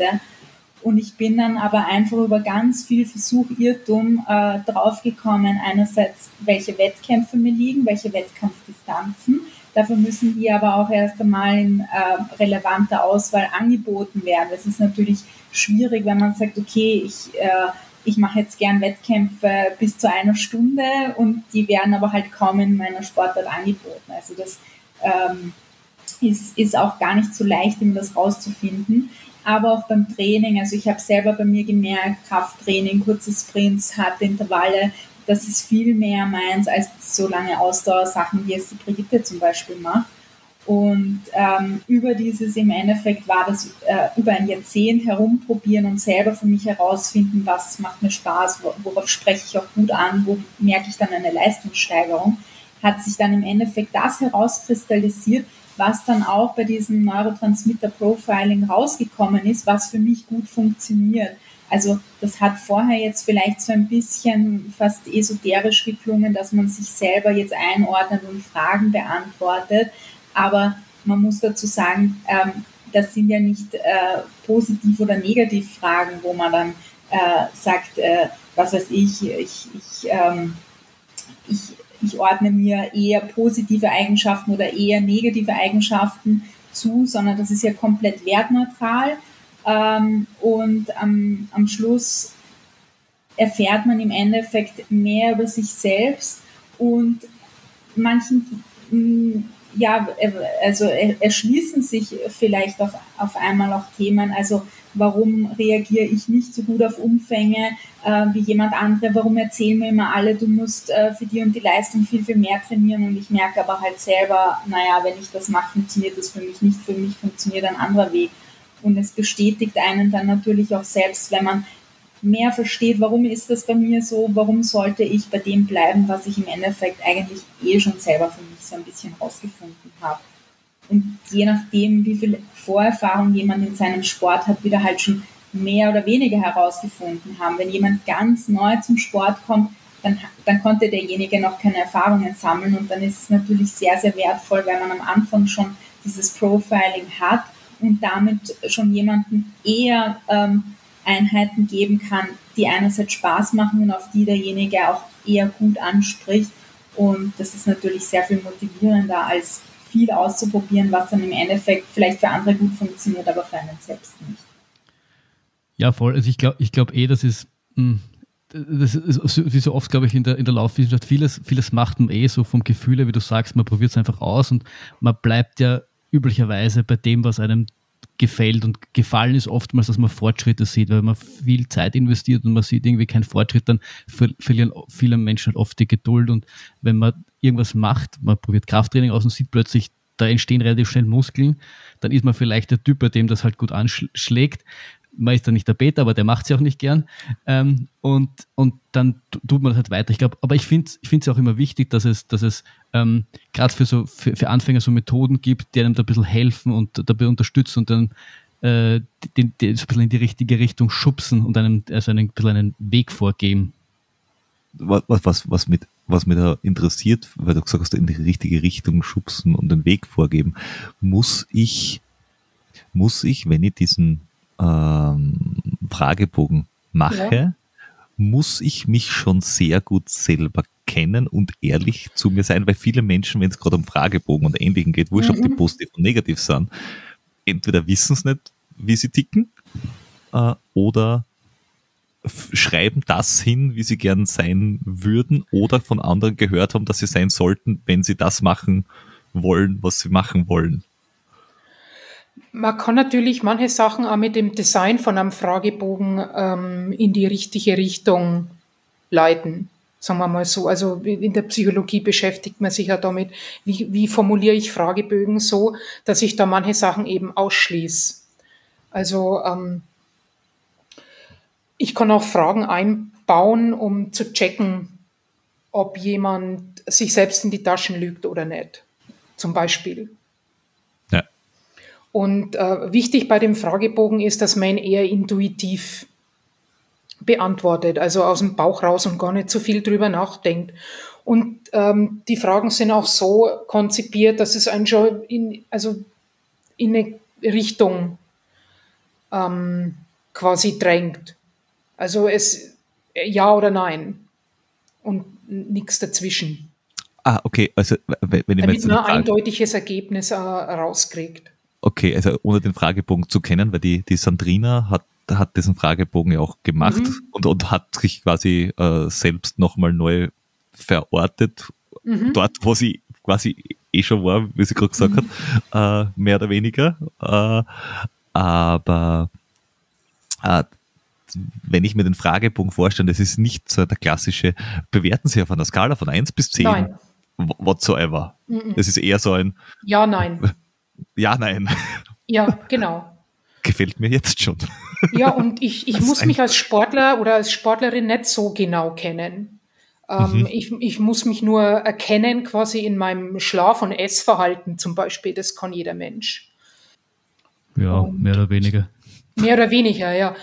Und ich bin dann aber einfach über ganz viel Versuch, Irrtum äh, draufgekommen, einerseits, welche Wettkämpfe mir liegen, welche Wettkampfdistanzen. Dafür müssen die aber auch erst einmal in äh, relevanter Auswahl angeboten werden. Das ist natürlich schwierig, wenn man sagt, okay, ich, äh, ich mache jetzt gern Wettkämpfe bis zu einer Stunde und die werden aber halt kaum in meiner Sportart angeboten. Also das ähm, ist, ist auch gar nicht so leicht, um das rauszufinden aber auch beim Training. Also ich habe selber bei mir gemerkt, Krafttraining, kurze Sprints, harte Intervalle, das ist viel mehr meins als so lange Ausdauersachen, wie es die Brigitte zum Beispiel macht. Und ähm, über dieses im Endeffekt war das äh, über ein Jahrzehnt herumprobieren und selber für mich herausfinden, was macht mir Spaß, worauf spreche ich auch gut an, wo merke ich dann eine Leistungssteigerung, hat sich dann im Endeffekt das herauskristallisiert, was dann auch bei diesem Neurotransmitter-Profiling rausgekommen ist, was für mich gut funktioniert. Also das hat vorher jetzt vielleicht so ein bisschen fast esoterisch geklungen, dass man sich selber jetzt einordnet und Fragen beantwortet. Aber man muss dazu sagen, ähm, das sind ja nicht äh, positiv oder negativ Fragen, wo man dann äh, sagt, äh, was weiß ich, ich, ich, ähm, ich ich ordne mir eher positive Eigenschaften oder eher negative Eigenschaften zu, sondern das ist ja komplett wertneutral. Ähm, und am, am Schluss erfährt man im Endeffekt mehr über sich selbst und manchen, ja, also erschließen sich vielleicht auf, auf einmal auch Themen. Also warum reagiere ich nicht so gut auf Umfänge äh, wie jemand andere, warum erzählen mir immer alle, du musst äh, für die und die Leistung viel, viel mehr trainieren und ich merke aber halt selber, naja, wenn ich das mache, funktioniert das für mich nicht, für mich funktioniert ein anderer Weg. Und es bestätigt einen dann natürlich auch selbst, wenn man mehr versteht, warum ist das bei mir so, warum sollte ich bei dem bleiben, was ich im Endeffekt eigentlich eh schon selber für mich so ein bisschen rausgefunden habe. Und je nachdem, wie viel Vorerfahrung jemand in seinem Sport hat, wieder halt schon mehr oder weniger herausgefunden haben. Wenn jemand ganz neu zum Sport kommt, dann, dann konnte derjenige noch keine Erfahrungen sammeln und dann ist es natürlich sehr, sehr wertvoll, weil man am Anfang schon dieses Profiling hat und damit schon jemanden eher ähm, Einheiten geben kann, die einerseits Spaß machen und auf die derjenige auch eher gut anspricht. Und das ist natürlich sehr viel motivierender als viel auszuprobieren, was dann im Endeffekt vielleicht für andere gut funktioniert, aber für einen selbst nicht. Ja, voll. Also ich glaube ich glaub eh, das ist, hm, das ist wie so oft, glaube ich, in der, in der Laufwissenschaft, vieles, vieles macht man eh so vom Gefühl, wie du sagst, man probiert es einfach aus und man bleibt ja üblicherweise bei dem, was einem gefällt und gefallen ist oftmals, dass man Fortschritte sieht, weil man viel Zeit investiert und man sieht irgendwie keinen Fortschritt, dann verlieren viele Menschen halt oft die Geduld und wenn man irgendwas macht, man probiert Krafttraining aus und sieht plötzlich, da entstehen relativ schnell Muskeln, dann ist man vielleicht der Typ, bei dem das halt gut anschlägt man ist dann nicht der Beta, aber der macht es ja auch nicht gern. Ähm, und, und dann tut man halt weiter. Ich glaube, aber ich finde ich es auch immer wichtig, dass es, dass es ähm, gerade für so für, für Anfänger so Methoden gibt, die einem da ein bisschen helfen und dabei unterstützen und dann äh, den, den, ein bisschen in die richtige Richtung schubsen und einem, also einen, ein bisschen einen Weg vorgeben. Was, was, was, mit, was mich da interessiert, weil du gesagt hast, in die richtige Richtung schubsen und den Weg vorgeben, muss ich, muss ich, wenn ich diesen ähm, Fragebogen mache, ja. Muss ich mich schon sehr gut selber kennen und ehrlich zu mir sein, weil viele Menschen, wenn es gerade um Fragebogen und Ähnlichem geht, wurscht, mhm. ob die mhm. positiv und negativ sind, entweder wissen es nicht, wie sie ticken, äh, oder schreiben das hin, wie sie gern sein würden, oder von anderen gehört haben, dass sie sein sollten, wenn sie das machen wollen, was sie machen wollen. Man kann natürlich manche Sachen auch mit dem Design von einem Fragebogen ähm, in die richtige Richtung leiten sagen wir mal so. Also in der Psychologie beschäftigt man sich ja damit, wie, wie formuliere ich Fragebögen so, dass ich da manche Sachen eben ausschließe. Also ähm, ich kann auch Fragen einbauen, um zu checken, ob jemand sich selbst in die Taschen lügt oder nicht. Zum Beispiel. Und äh, wichtig bei dem Fragebogen ist, dass man eher intuitiv beantwortet, also aus dem Bauch raus und gar nicht so viel drüber nachdenkt. Und ähm, die Fragen sind auch so konzipiert, dass es einen schon in, also in eine Richtung ähm, quasi drängt. Also es ja oder nein und nichts dazwischen. Ah, okay. Also wenn ich Damit man ein eindeutiges Ergebnis äh, rauskriegt. Okay, also ohne den Fragebogen zu kennen, weil die, die Sandrina hat hat diesen Fragebogen ja auch gemacht mhm. und, und hat sich quasi äh, selbst nochmal neu verortet, mhm. dort, wo sie quasi eh schon war, wie sie gerade gesagt mhm. hat, äh, mehr oder weniger. Äh, aber äh, wenn ich mir den Fragebogen vorstelle, das ist nicht so der klassische, bewerten Sie auf einer Skala von 1 bis 10 nein. whatsoever. Mhm. Das ist eher so ein Ja, nein. Ja, nein. Ja, genau gefällt mir jetzt schon. Ja, und ich, ich muss mich als Sportler oder als Sportlerin nicht so genau kennen. Ähm, mhm. ich, ich muss mich nur erkennen quasi in meinem Schlaf- und Essverhalten zum Beispiel. Das kann jeder Mensch. Ja, und mehr oder weniger. Mehr oder weniger, ja.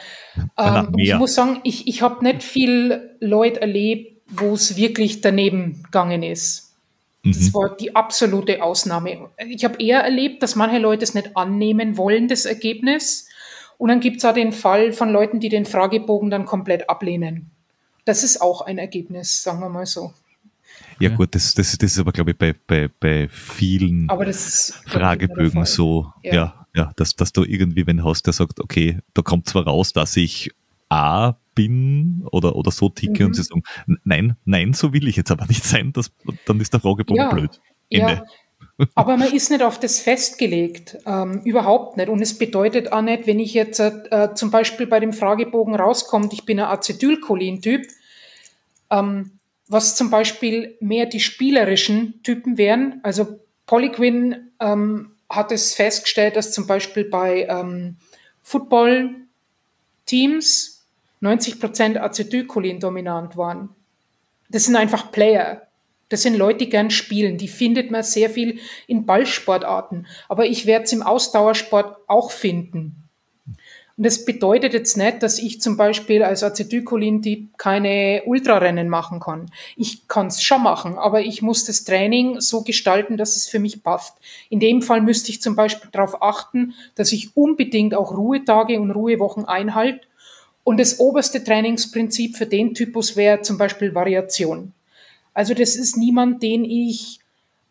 Ähm, ich muss sagen, ich, ich habe nicht viel Leute erlebt, wo es wirklich daneben gegangen ist. Das mhm. war die absolute Ausnahme. Ich habe eher erlebt, dass manche Leute es nicht annehmen wollen, das Ergebnis. Und dann gibt es auch den Fall von Leuten, die den Fragebogen dann komplett ablehnen. Das ist auch ein Ergebnis, sagen wir mal so. Ja, ja. gut, das, das, das ist aber, glaube ich, bei, bei, bei vielen Fragebögen so, ja, ja, ja dass, dass du irgendwie, wenn du hast, der sagt, okay, da kommt zwar raus, dass ich A bin oder, oder so ticke mhm. und sie sagen, nein, nein, so will ich jetzt aber nicht sein, das, dann ist der Fragebogen ja, blöd. Ende. Ja. Aber man ist nicht auf das festgelegt, ähm, überhaupt nicht. Und es bedeutet auch nicht, wenn ich jetzt äh, zum Beispiel bei dem Fragebogen rauskommt, ich bin ein Acetylcholin-Typ, ähm, was zum Beispiel mehr die spielerischen Typen wären. Also Polyquin ähm, hat es festgestellt, dass zum Beispiel bei ähm, Football-Teams 90 Prozent Acetylcholin dominant waren. Das sind einfach Player. Das sind Leute, die gern spielen. Die findet man sehr viel in Ballsportarten. Aber ich werde es im Ausdauersport auch finden. Und das bedeutet jetzt nicht, dass ich zum Beispiel als Acetylcholin-Typ keine Ultrarennen machen kann. Ich kann es schon machen, aber ich muss das Training so gestalten, dass es für mich passt. In dem Fall müsste ich zum Beispiel darauf achten, dass ich unbedingt auch Ruhetage und Ruhewochen einhalte und das oberste Trainingsprinzip für den Typus wäre zum Beispiel Variation. Also das ist niemand, den ich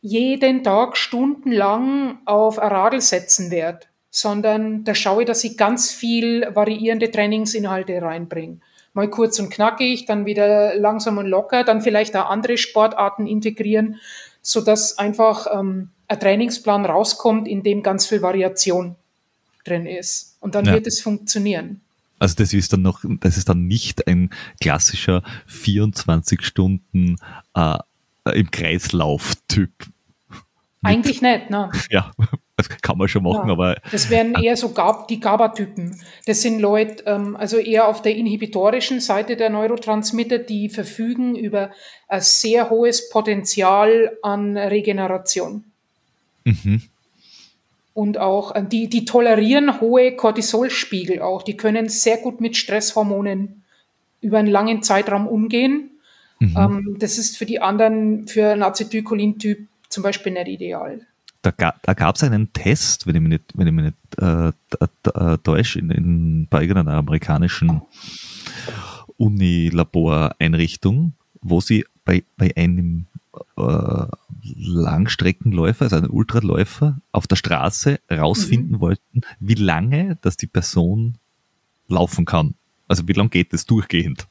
jeden Tag stundenlang auf ein Radl setzen werde, sondern da schaue ich, dass ich ganz viel variierende Trainingsinhalte reinbringe. Mal kurz und knackig, dann wieder langsam und locker, dann vielleicht auch andere Sportarten integrieren, so dass einfach ähm, ein Trainingsplan rauskommt, in dem ganz viel Variation drin ist. Und dann ja. wird es funktionieren. Also das ist dann noch, das ist dann nicht ein klassischer 24 Stunden äh, im Kreislauf-Typ. Eigentlich nicht, ne? Ja, das kann man schon machen, ja, aber. Das wären eher so Gab, die GABA-Typen. Das sind Leute, ähm, also eher auf der inhibitorischen Seite der Neurotransmitter, die verfügen über ein sehr hohes Potenzial an Regeneration. Mhm. Und auch äh, die, die tolerieren hohe Cortisolspiegel auch. Die können sehr gut mit Stresshormonen über einen langen Zeitraum umgehen. Mhm. Ähm, das ist für die anderen, für einen Acetylcholin-Typ zum Beispiel nicht ideal. Da, da gab es einen Test, wenn ich mich nicht, wenn ich mich nicht äh, äh täusche, in, in, bei irgendeiner amerikanischen Unilaboreinrichtung, wo sie bei, bei einem äh, Langstreckenläufer, also einen Ultraläufer, auf der Straße rausfinden mhm. wollten, wie lange dass die Person laufen kann. Also wie lange geht es durchgehend.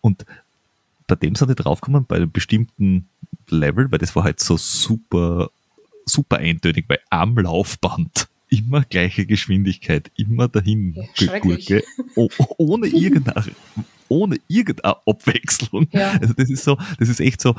Und bei dem sind die draufgekommen, bei einem bestimmten Level, weil das war halt so super, super eintönig, bei am Laufband immer gleiche Geschwindigkeit, immer dahin ja, Gurke, ohne irgendeine, ohne irgendeine Abwechslung. Ja. Also das ist so, das ist echt so,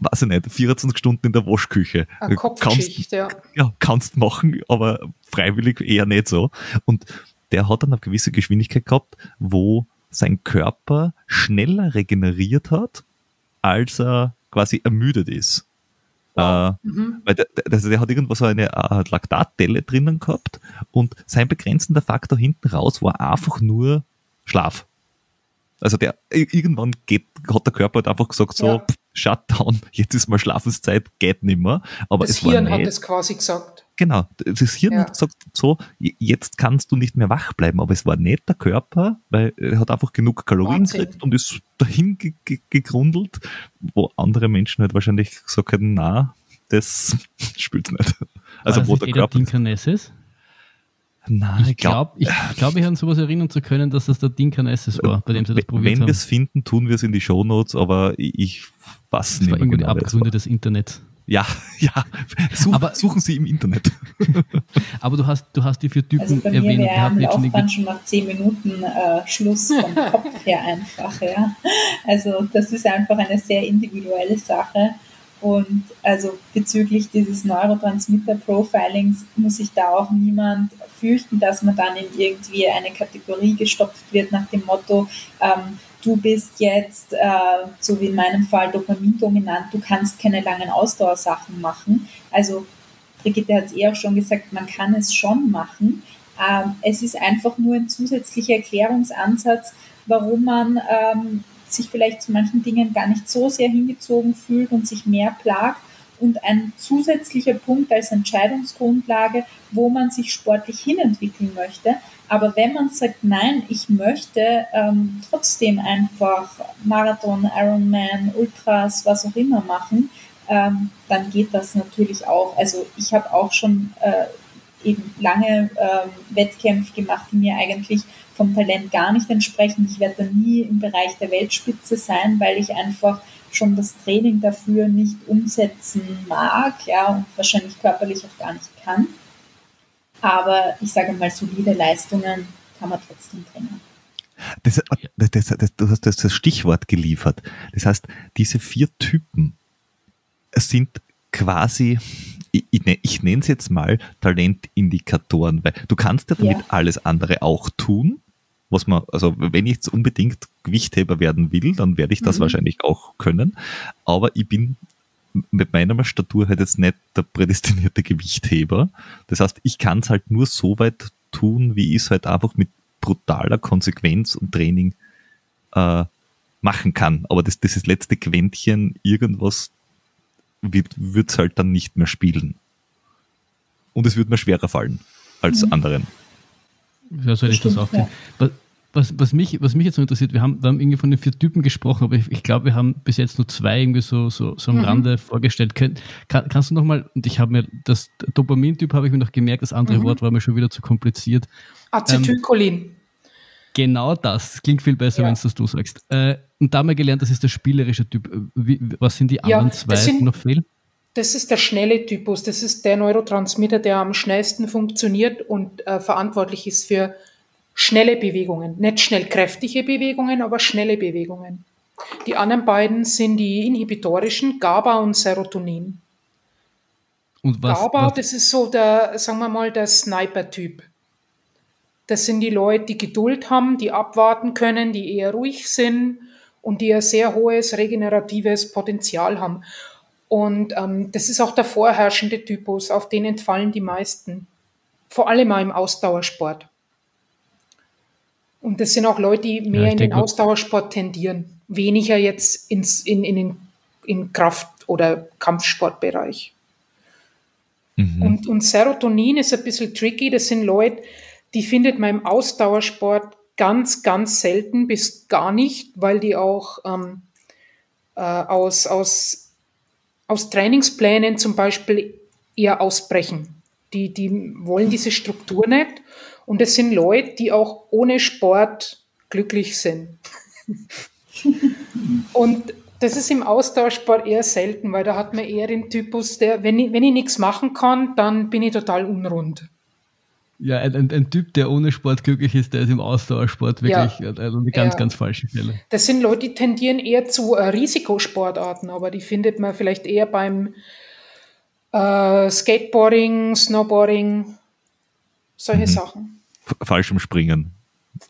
weiß ich nicht, 24 Stunden in der Waschküche. Eine kannst, ja. Ja, kannst machen, aber freiwillig eher nicht so. Und der hat dann eine gewisse Geschwindigkeit gehabt, wo sein Körper schneller regeneriert hat, als er quasi ermüdet ist. Wow. Äh, mhm. Weil der, also der hat irgendwo so eine äh, Laktatdelle drinnen gehabt und sein begrenzender Faktor hinten raus war einfach nur Schlaf. Also der irgendwann geht, hat der Körper halt einfach gesagt, so, ja. Shutdown, jetzt ist mal Schlafenszeit, geht nimmer. Aber das es Hirn war hat es quasi gesagt. Genau, das Hirn ja. hat gesagt, so, jetzt kannst du nicht mehr wach bleiben, aber es war nicht der Körper, weil er hat einfach genug Kalorien gekriegt und ist dahin ge ge gegrundelt, wo andere Menschen halt wahrscheinlich gesagt hätten, na, das spielt nicht. Also war wo der Körper. Dinkernesses? Nein, ich glaube, ich, glaub, ich an sowas erinnern zu können, dass das der Dinkernesses war, bei dem sie das probiert Wenn wir es finden, tun wir es in die Shownotes, aber ich, ich weiß das nicht. War irgendwo genau, Abgründe des Internets. Ja, ja. Such, aber, suchen Sie im Internet. aber du hast, du hast die vier Typen also bei erwähnt. Wir haben Laufbahn schon nach zehn Minuten äh, Schluss vom Kopf her einfach. Ja. Also das ist einfach eine sehr individuelle Sache. Und also bezüglich dieses Neurotransmitter-Profilings muss sich da auch niemand fürchten, dass man dann in irgendwie eine Kategorie gestopft wird nach dem Motto, ähm, du bist jetzt, äh, so wie in meinem Fall, dopamindominant, du kannst keine langen Ausdauersachen machen. Also Brigitte hat es eh auch schon gesagt, man kann es schon machen. Ähm, es ist einfach nur ein zusätzlicher Erklärungsansatz, warum man ähm, sich vielleicht zu manchen Dingen gar nicht so sehr hingezogen fühlt und sich mehr plagt. Und ein zusätzlicher Punkt als Entscheidungsgrundlage, wo man sich sportlich hinentwickeln möchte. Aber wenn man sagt, nein, ich möchte ähm, trotzdem einfach Marathon, Ironman, Ultras, was auch immer machen, ähm, dann geht das natürlich auch. Also ich habe auch schon äh, eben lange ähm, Wettkämpfe gemacht, die mir eigentlich vom Talent gar nicht entsprechen. Ich werde da nie im Bereich der Weltspitze sein, weil ich einfach schon das Training dafür nicht umsetzen mag, ja, und wahrscheinlich körperlich auch gar nicht kann. Aber ich sage mal, solide Leistungen kann man trotzdem bringen. Das, das, das, du hast das Stichwort geliefert. Das heißt, diese vier Typen sind quasi, ich, ich nenne es jetzt mal Talentindikatoren, weil du kannst ja damit ja. alles andere auch tun. Was man, also wenn ich jetzt unbedingt Gewichtheber werden will, dann werde ich das mhm. wahrscheinlich auch können. Aber ich bin mit meiner Statur halt jetzt nicht der prädestinierte Gewichtheber. Das heißt, ich kann es halt nur so weit tun, wie ich es halt einfach mit brutaler Konsequenz und Training äh, machen kann. Aber das, das letzte Quäntchen, irgendwas wird es halt dann nicht mehr spielen. Und es wird mir schwerer fallen als mhm. anderen. Ja, soll ich das auch. Ja. Was, was, mich, was mich jetzt noch interessiert, wir haben, wir haben irgendwie von den vier Typen gesprochen, aber ich, ich glaube, wir haben bis jetzt nur zwei irgendwie so, so, so am mhm. Rande vorgestellt. Kann, kannst du nochmal, und ich habe mir das Dopamin-Typ habe ich mir noch gemerkt, das andere mhm. Wort war mir schon wieder zu kompliziert. Acetylcholin. Ähm, genau das. das. Klingt viel besser, ja. wenn es das du sagst. Äh, und da haben wir gelernt, das ist der spielerische Typ. Wie, was sind die anderen ja, zwei, sind, die noch fehlen? Das ist der schnelle Typus. Das ist der Neurotransmitter, der am schnellsten funktioniert und äh, verantwortlich ist für schnelle Bewegungen. Nicht schnell kräftige Bewegungen, aber schnelle Bewegungen. Die anderen beiden sind die inhibitorischen GABA und Serotonin. Und was, GABA, was? das ist so der, sagen wir mal, der Sniper-Typ. Das sind die Leute, die Geduld haben, die abwarten können, die eher ruhig sind und die ein sehr hohes regeneratives Potenzial haben. Und ähm, das ist auch der vorherrschende Typus, auf den entfallen die meisten. vor allem mal im Ausdauersport. Und das sind auch Leute, die mehr ja, in den Ausdauersport tendieren, weniger jetzt ins, in, in den in Kraft- oder Kampfsportbereich. Mhm. Und, und Serotonin ist ein bisschen tricky. Das sind Leute, die findet man im Ausdauersport ganz, ganz selten bis gar nicht, weil die auch ähm, äh, aus, aus, aus Trainingsplänen zum Beispiel eher ausbrechen. Die, die wollen diese Struktur nicht. Und es sind Leute, die auch ohne Sport glücklich sind. und das ist im Austauschsport eher selten, weil da hat man eher den Typus, der, wenn ich, wenn ich nichts machen kann, dann bin ich total unrund. Ja, ein, ein, ein Typ, der ohne Sport glücklich ist, der ist im Ausdauersport wirklich ja. also eine ganz, ja. ganz falsche Fälle. Das sind Leute, die tendieren eher zu äh, Risikosportarten, aber die findet man vielleicht eher beim äh, Skateboarding, Snowboarding, solche mhm. Sachen. Fallschirmspringen.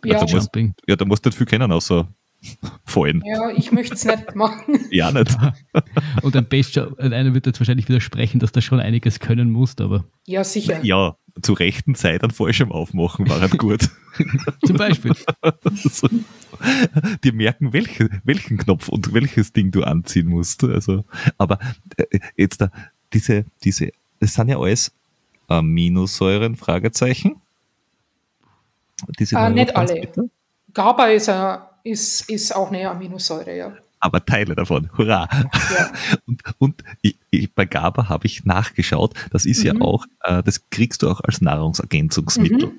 Ja. Also da musst, ja, da musst du nicht viel kennen, außer fallen. Ja, ich möchte es nicht machen. ja, nicht. Und ein Bester, einer wird jetzt wahrscheinlich widersprechen, dass das schon einiges können muss, aber. Ja, sicher. Ja, zur rechten Zeit einen Fallschirm aufmachen war halt gut. Zum Beispiel. so. Die merken, welche, welchen Knopf und welches Ding du anziehen musst. Also, aber äh, jetzt da, diese, diese, das sind ja alles Aminosäuren, Fragezeichen. Diese ah, nicht alle. GABA ist ein ist, ist auch eine Aminosäure, ja. Aber Teile davon, hurra! Ja. Und, und ich, ich, bei GABA habe ich nachgeschaut, das ist mhm. ja auch, äh, das kriegst du auch als Nahrungsergänzungsmittel. Mhm.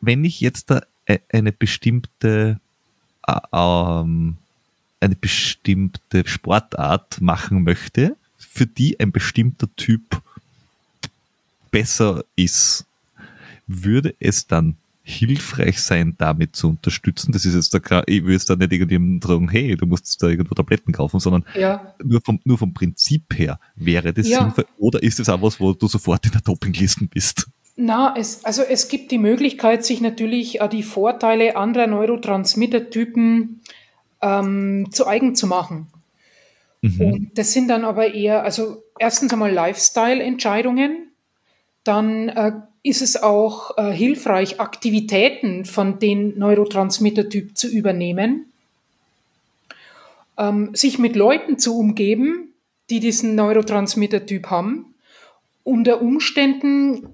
Wenn ich jetzt da e, eine bestimmte äh, ähm, eine bestimmte Sportart machen möchte, für die ein bestimmter Typ besser ist, würde es dann hilfreich sein, damit zu unterstützen. Das ist jetzt da, ich will jetzt da nicht irgendwie sagen, hey, du musst da irgendwo Tabletten kaufen, sondern ja. nur, vom, nur vom Prinzip her wäre das ja. sinnvoll. Oder ist es auch was, wo du sofort in der Dopinglisten bist? Na, es, also es gibt die Möglichkeit, sich natürlich die Vorteile anderer Neurotransmittertypen ähm, zu eigen zu machen. Mhm. Und das sind dann aber eher, also erstens einmal Lifestyle-Entscheidungen, dann äh, ist es auch äh, hilfreich, Aktivitäten von den Neurotransmittertyp zu übernehmen, ähm, sich mit Leuten zu umgeben, die diesen Neurotransmittertyp haben. Unter Umständen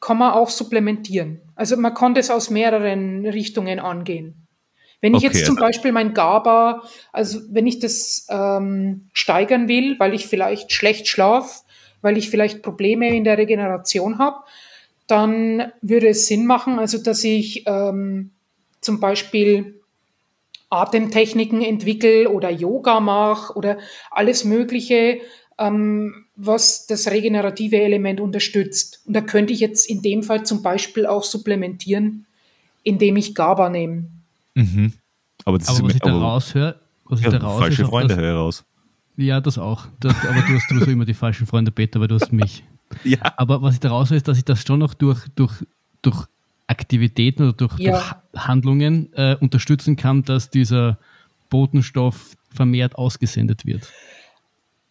kann man auch supplementieren. Also man kann das aus mehreren Richtungen angehen. Wenn ich okay. jetzt zum Beispiel mein GABA, also wenn ich das ähm, steigern will, weil ich vielleicht schlecht schlafe, weil ich vielleicht Probleme in der Regeneration habe, dann würde es Sinn machen, also dass ich ähm, zum Beispiel Atemtechniken entwickle oder Yoga mache oder alles Mögliche, ähm, was das regenerative Element unterstützt. Und da könnte ich jetzt in dem Fall zum Beispiel auch supplementieren, indem ich GABA nehme. Mhm. Aber, das aber ist was ich da raushöre, was ich ja, da raus falsche Freunde höre raus. Ja, das auch. Das, aber du hast sowieso immer die falschen Freunde, Peter, weil du hast mich. Ja. Aber was ich daraus höre, ist, dass ich das schon noch durch, durch, durch Aktivitäten oder durch, ja. durch Handlungen äh, unterstützen kann, dass dieser Botenstoff vermehrt ausgesendet wird.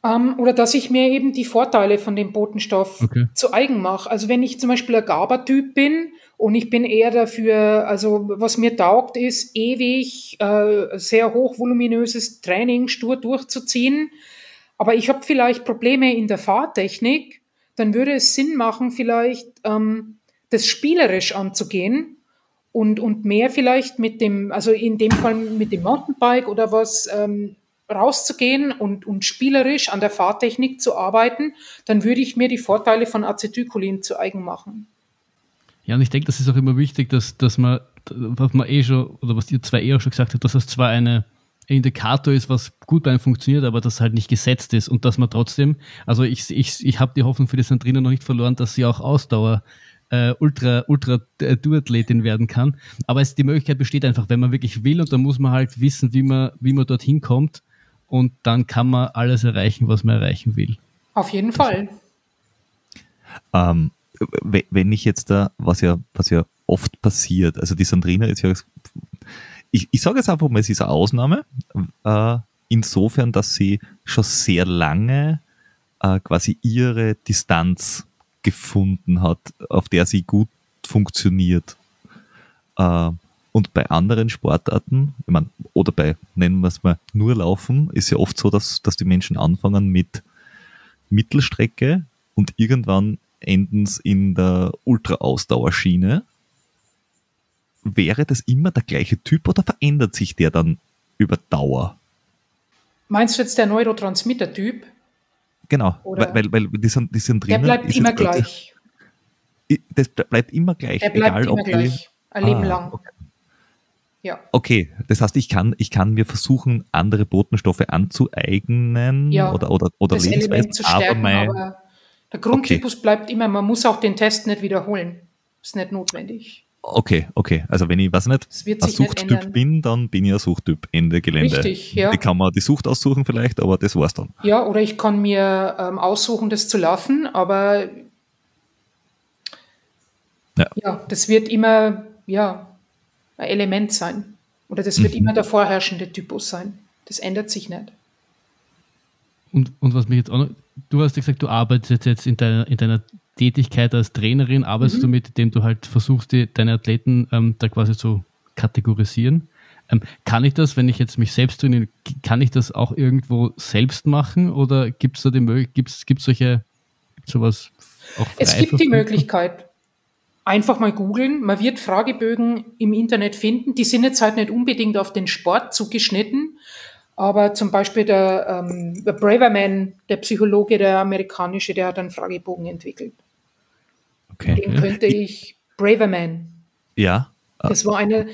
Um, ähm, oder dass ich mir eben die Vorteile von dem Botenstoff okay. zu eigen mache. Also wenn ich zum Beispiel ein GABA-Typ bin und ich bin eher dafür, also was mir taugt, ist ewig äh, sehr hochvoluminöses Training stur durchzuziehen. Aber ich habe vielleicht Probleme in der Fahrtechnik dann würde es Sinn machen, vielleicht ähm, das spielerisch anzugehen und, und mehr vielleicht mit dem, also in dem Fall mit dem Mountainbike oder was, ähm, rauszugehen und, und spielerisch an der Fahrtechnik zu arbeiten, dann würde ich mir die Vorteile von Acetylcholin zu eigen machen. Ja, und ich denke, das ist auch immer wichtig, dass, dass man, was man eh schon, oder was ihr zwei eh auch schon gesagt habt, dass das zwar eine Indikator ist, was gut bei einem funktioniert, aber das halt nicht gesetzt ist und dass man trotzdem, also ich, ich, ich habe die Hoffnung für die Sandrina noch nicht verloren, dass sie auch Ausdauer äh, Ultra, Ultra äh, Duathletin werden kann. Aber es, die Möglichkeit besteht einfach, wenn man wirklich will und dann muss man halt wissen, wie man, wie man dorthin kommt und dann kann man alles erreichen, was man erreichen will. Auf jeden Fall. Ähm, wenn ich jetzt da, was ja, was ja oft passiert, also die Sandrina ist ja ich, ich sage jetzt einfach mal, es ist eine Ausnahme, äh, insofern, dass sie schon sehr lange äh, quasi ihre Distanz gefunden hat, auf der sie gut funktioniert. Äh, und bei anderen Sportarten, ich meine, oder bei, nennen wir es mal, nur Laufen, ist ja oft so, dass, dass die Menschen anfangen mit Mittelstrecke und irgendwann enden es in der Ultra-Ausdauerschiene. Wäre das immer der gleiche Typ oder verändert sich der dann über Dauer? Meinst du jetzt der Neurotransmitter-Typ? Genau, Oder weil, weil, weil die, sind, die sind drinnen. Der bleibt immer gleich. Das bleibt immer gleich. Der bleibt egal, immer gleich. Ein Leben ah, lang. Okay. Ja. Okay, das heißt, ich kann, ich kann mir versuchen, andere Botenstoffe anzueignen ja, oder, oder, oder Lebensweisen, aber, mein, aber der Grundtypus okay. bleibt immer, man muss auch den Test nicht wiederholen. Ist nicht notwendig. Okay, okay. Also wenn ich, weiß nicht, ein Suchttyp bin, dann bin ich ein Suchttyp. Ende Gelände. Richtig, ja. Ich kann mir die Sucht aussuchen vielleicht, aber das war's dann. Ja, oder ich kann mir ähm, aussuchen, das zu lassen, aber ja. ja, das wird immer, ja, ein Element sein. Oder das wird mhm. immer der vorherrschende Typus sein. Das ändert sich nicht. Und, und was mich jetzt auch noch, du hast gesagt, du arbeitest jetzt in deiner, in deiner Tätigkeit als Trainerin arbeitest mhm. du mit, indem du halt versuchst, die, deine Athleten ähm, da quasi zu kategorisieren. Ähm, kann ich das, wenn ich jetzt mich selbst trainiere, kann ich das auch irgendwo selbst machen oder gibt es da die Möglichkeit, gibt es solche, sowas auch Es gibt die Möglichkeit. Einfach mal googeln. Man wird Fragebögen im Internet finden. Die sind jetzt halt nicht unbedingt auf den Sport zugeschnitten, aber zum Beispiel der, ähm, der Braverman, der Psychologe, der amerikanische, der hat einen Fragebogen entwickelt. Okay. Den könnte ich Braverman. Ja. Das war einer,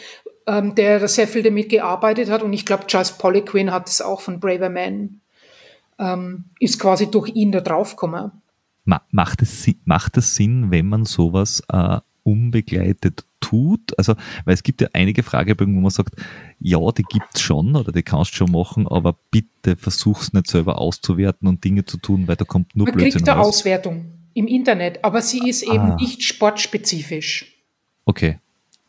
ähm, der sehr viel damit gearbeitet hat und ich glaube, Charles Poliquin hat es auch von Braverman, ähm, ist quasi durch ihn da draufgekommen. Macht es, macht es Sinn, wenn man sowas äh, unbegleitet tut? Also, weil es gibt ja einige Fragebögen, wo man sagt, ja, die gibt es schon oder die kannst du schon machen, aber bitte versuch es nicht selber auszuwerten und Dinge zu tun, weil da kommt nur man Blödsinn kriegt eine raus. Auswertung im Internet, aber sie ist eben ah. nicht sportspezifisch. Okay.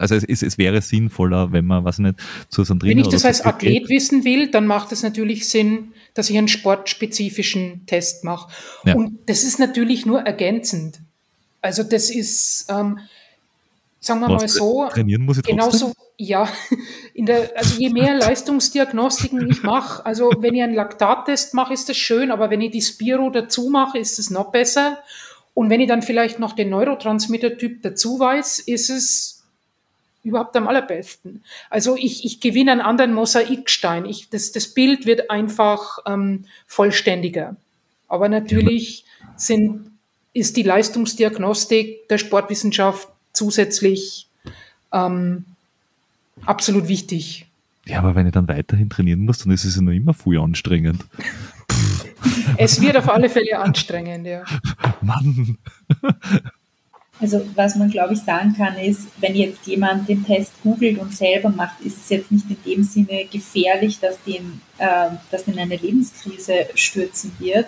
Also es, ist, es wäre sinnvoller, wenn man, was nicht, zu Trainer Wenn ich das als Athlet geht. wissen will, dann macht es natürlich Sinn, dass ich einen sportspezifischen Test mache. Ja. Und das ist natürlich nur ergänzend. Also das ist, ähm, sagen wir mal so, trainieren muss ich genauso, ja, der, also je mehr Leistungsdiagnostiken ich mache, also wenn ich einen Laktattest mache, ist das schön, aber wenn ich die Spiro dazu mache, ist es noch besser. Und wenn ich dann vielleicht noch den Neurotransmitter-Typ dazu weiß, ist es überhaupt am allerbesten. Also ich, ich gewinne einen anderen Mosaikstein. Ich, das, das Bild wird einfach ähm, vollständiger. Aber natürlich sind, ist die Leistungsdiagnostik der Sportwissenschaft zusätzlich ähm, absolut wichtig. Ja, aber wenn ich dann weiterhin trainieren muss, dann ist es ja noch immer viel anstrengend. Es wird auf alle Fälle anstrengend, ja. Mann. Also was man, glaube ich, sagen kann, ist, wenn jetzt jemand den Test googelt und selber macht, ist es jetzt nicht in dem Sinne gefährlich, dass den, äh, dass in eine Lebenskrise stürzen wird.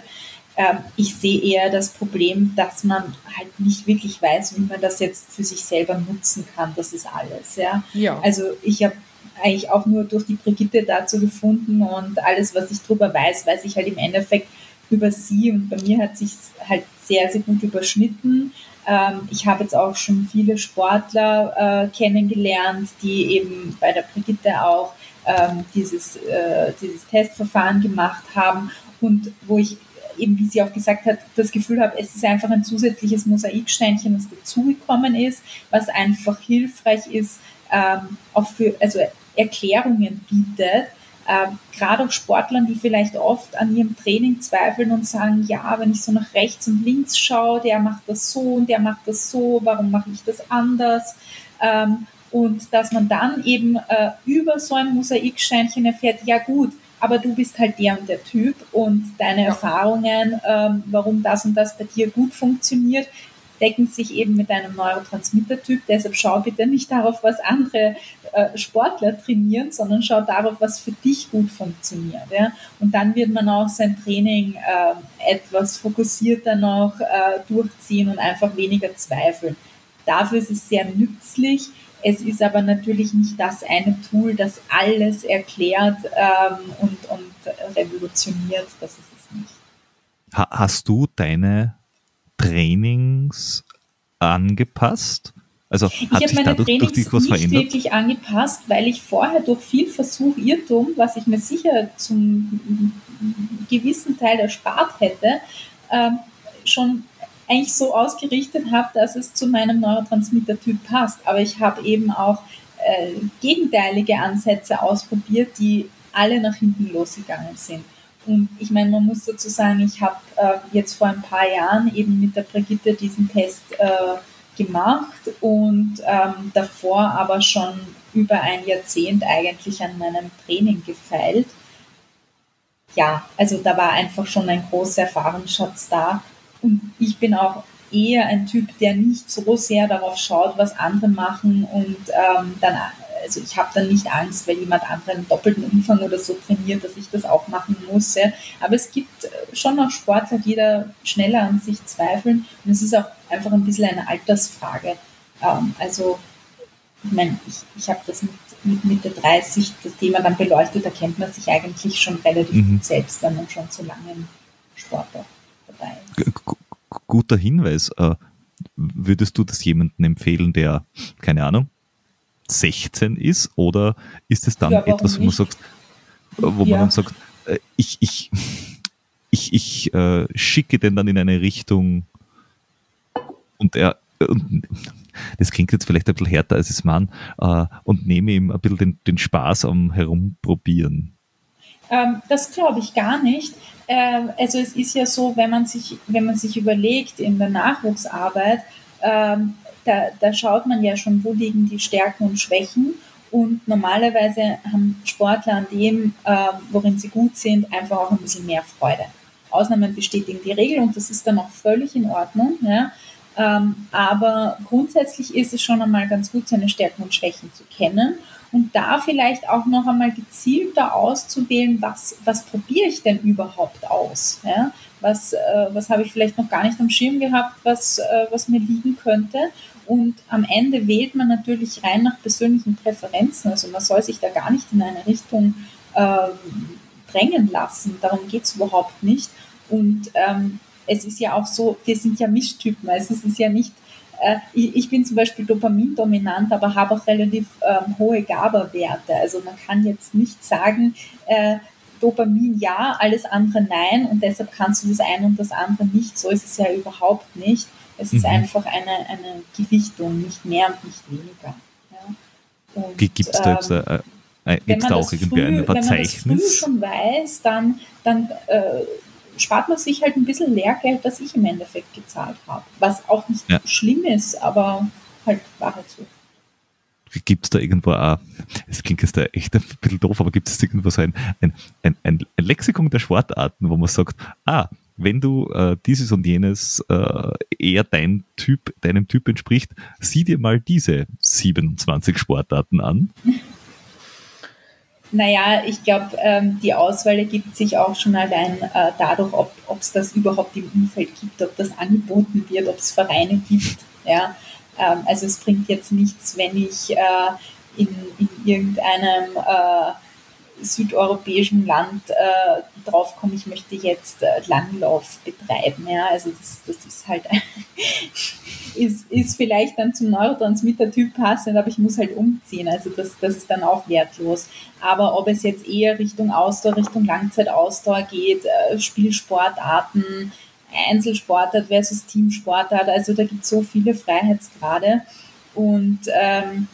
Ähm, ich sehe eher das Problem, dass man halt nicht wirklich weiß, wie man das jetzt für sich selber nutzen kann. Das ist alles. Ja. ja. Also ich habe eigentlich auch nur durch die Brigitte dazu gefunden und alles, was ich darüber weiß, weiß ich halt im Endeffekt über sie und bei mir hat sich halt sehr, sehr gut überschnitten. Ähm, ich habe jetzt auch schon viele Sportler äh, kennengelernt, die eben bei der Brigitte auch ähm, dieses, äh, dieses Testverfahren gemacht haben und wo ich eben, wie sie auch gesagt hat, das Gefühl habe, es ist einfach ein zusätzliches Mosaiksteinchen, das dazugekommen ist, was einfach hilfreich ist, ähm, auch für, also Erklärungen bietet, ähm, gerade auch Sportlern, die vielleicht oft an ihrem Training zweifeln und sagen, ja, wenn ich so nach rechts und links schaue, der macht das so und der macht das so, warum mache ich das anders? Ähm, und dass man dann eben äh, über so ein Mosaiksteinchen erfährt, ja gut, aber du bist halt der und der Typ und deine ja. Erfahrungen, ähm, warum das und das bei dir gut funktioniert, decken sich eben mit einem Neurotransmittertyp. Deshalb schau bitte nicht darauf, was andere äh, Sportler trainieren, sondern schau darauf, was für dich gut funktioniert. Ja? Und dann wird man auch sein Training äh, etwas fokussierter noch äh, durchziehen und einfach weniger zweifeln. Dafür ist es sehr nützlich. Es ist aber natürlich nicht das eine Tool, das alles erklärt ähm, und, und revolutioniert. Das ist es nicht. Ha hast du deine Trainings angepasst? Also ich habe meine dadurch, Trainings durch nicht verändert? wirklich angepasst, weil ich vorher durch viel Versuch, Irrtum, was ich mir sicher zum gewissen Teil erspart hätte, äh, schon eigentlich so ausgerichtet habe, dass es zu meinem Neurotransmitter-Typ passt. Aber ich habe eben auch äh, gegenteilige Ansätze ausprobiert, die alle nach hinten losgegangen sind. Und ich meine, man muss dazu sagen, ich habe äh, jetzt vor ein paar Jahren eben mit der Brigitte diesen Test äh, gemacht und ähm, davor aber schon über ein Jahrzehnt eigentlich an meinem Training gefeilt. Ja, also da war einfach schon ein großer Erfahrungsschatz da. Und ich bin auch eher ein Typ, der nicht so sehr darauf schaut, was andere machen und ähm, dann also ich habe dann nicht Angst, weil jemand anderen doppelten Umfang oder so trainiert, dass ich das auch machen muss. Ja. Aber es gibt äh, schon noch Sportler, die da schneller an sich zweifeln. Und es ist auch einfach ein bisschen eine Altersfrage. Ähm, also, ich meine, ich, ich habe das mit, mit Mitte 30 das Thema dann beleuchtet, da kennt man sich eigentlich schon relativ mhm. gut selbst, wenn man schon so lange im Sport ist. Guter Hinweis. Äh, würdest du das jemandem empfehlen, der, keine Ahnung, 16 ist? Oder ist es dann ja, etwas, wo man sagt, wo ja. man dann sagt, äh, ich, ich, ich, ich äh, schicke den dann in eine Richtung und er, und das klingt jetzt vielleicht ein bisschen härter als es man, äh, und nehme ihm ein bisschen den, den Spaß am Herumprobieren. Ähm, das glaube ich gar nicht. Ähm, also es ist ja so, wenn man sich, wenn man sich überlegt in der Nachwuchsarbeit, ähm, da, da schaut man ja schon, wo liegen die Stärken und Schwächen. Und normalerweise haben Sportler an dem, äh, worin sie gut sind, einfach auch ein bisschen mehr Freude. Ausnahmen bestätigen die Regel und das ist dann auch völlig in Ordnung. Ja. Ähm, aber grundsätzlich ist es schon einmal ganz gut, seine Stärken und Schwächen zu kennen und da vielleicht auch noch einmal gezielter auszuwählen, was, was probiere ich denn überhaupt aus? Ja? Was, äh, was habe ich vielleicht noch gar nicht am Schirm gehabt, was, äh, was mir liegen könnte? Und am Ende wählt man natürlich rein nach persönlichen Präferenzen. Also man soll sich da gar nicht in eine Richtung äh, drängen lassen. Darum geht es überhaupt nicht. Und ähm, es ist ja auch so, wir sind ja Mischtypen. Also es ist ja nicht, ich, ich, bin zum Beispiel dopamindominant, aber habe auch relativ ähm, hohe GABA-Werte. Also man kann jetzt nicht sagen, äh, Dopamin ja, alles andere nein und deshalb kannst du das eine und das andere nicht. So ist es ja überhaupt nicht. Es ist mhm. einfach eine, eine Gewichtung, nicht mehr und nicht weniger. Ja. Gibt es da, jetzt, ähm, äh, äh, da auch irgendwie früh, ein Verzeichnis? Wenn man das früh schon weiß, dann, dann äh, spart man sich halt ein bisschen Lehrgeld, das ich im Endeffekt gezahlt habe. Was auch nicht ja. schlimm ist, aber halt war halt so. Gibt es da irgendwo auch, es klingt jetzt echt ein bisschen doof, aber gibt es irgendwo so ein, ein, ein, ein Lexikon der Sportarten, wo man sagt, ah, wenn du äh, dieses und jenes äh, eher dein Typ, deinem Typ entspricht, sieh dir mal diese 27 Sportarten an. Naja, ich glaube, ähm, die Auswahl ergibt sich auch schon allein äh, dadurch, ob es das überhaupt im Umfeld gibt, ob das angeboten wird, ob es Vereine gibt. Ja? Ähm, also es bringt jetzt nichts, wenn ich äh, in, in irgendeinem äh, südeuropäischen Land äh, draufkomme, ich möchte jetzt äh, Langlauf betreiben. Ja? Also das, das ist halt ist, ist vielleicht dann zum Neurotransmitter-Typ passend, aber ich muss halt umziehen. Also das, das ist dann auch wertlos. Aber ob es jetzt eher Richtung Ausdauer, Richtung Langzeitausdauer geht, äh, Spielsportarten, Einzelsportart versus Teamsportart, also da gibt es so viele Freiheitsgrade. Und ähm,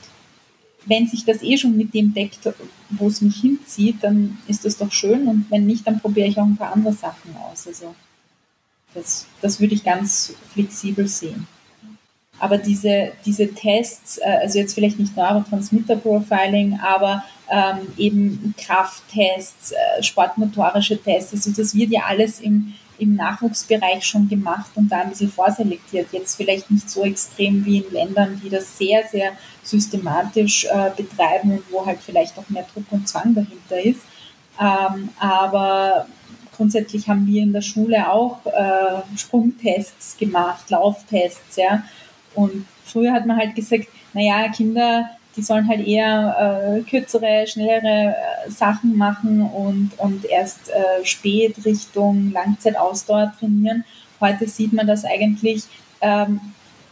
wenn sich das eh schon mit dem deckt, wo es mich hinzieht, dann ist das doch schön und wenn nicht, dann probiere ich auch ein paar andere Sachen aus. Also das, das würde ich ganz flexibel sehen. Aber diese, diese Tests, äh, also jetzt vielleicht nicht Neurotransmitter-Profiling, aber ähm, eben Krafttests, äh, sportmotorische Tests, also das wird ja alles im, im Nachwuchsbereich schon gemacht und da ein bisschen vorselektiert. Jetzt vielleicht nicht so extrem wie in Ländern, die das sehr, sehr systematisch äh, betreiben und wo halt vielleicht auch mehr Druck und Zwang dahinter ist. Ähm, aber grundsätzlich haben wir in der Schule auch äh, Sprungtests gemacht, Lauftests, ja. Und früher hat man halt gesagt, naja, Kinder, die sollen halt eher äh, kürzere, schnellere äh, Sachen machen und, und erst äh, spät Richtung Langzeitausdauer trainieren. Heute sieht man, dass eigentlich ähm,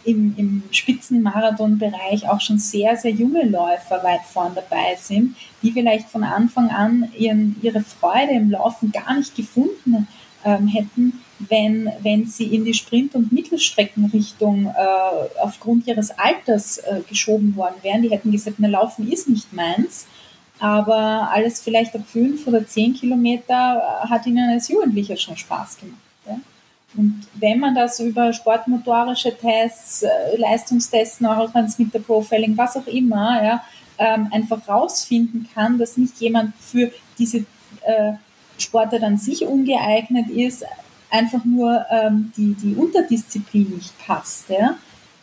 im, im Spitzenmarathon-Bereich auch schon sehr, sehr junge Läufer weit vorn dabei sind, die vielleicht von Anfang an ihren, ihre Freude im Laufen gar nicht gefunden ähm, hätten, wenn, wenn sie in die Sprint- und Mittelstreckenrichtung äh, aufgrund ihres Alters äh, geschoben worden wären. Die hätten gesagt, na, Laufen ist nicht meins. Aber alles vielleicht ab fünf oder zehn Kilometer äh, hat ihnen als Jugendlicher schon Spaß gemacht. Und wenn man das über sportmotorische Tests, äh, Leistungstests, Neurotransmitter Profiling, was auch immer, ja, ähm, einfach rausfinden kann, dass nicht jemand für diese äh, Sportart an sich ungeeignet ist, einfach nur ähm, die, die Unterdisziplin nicht passt, ja,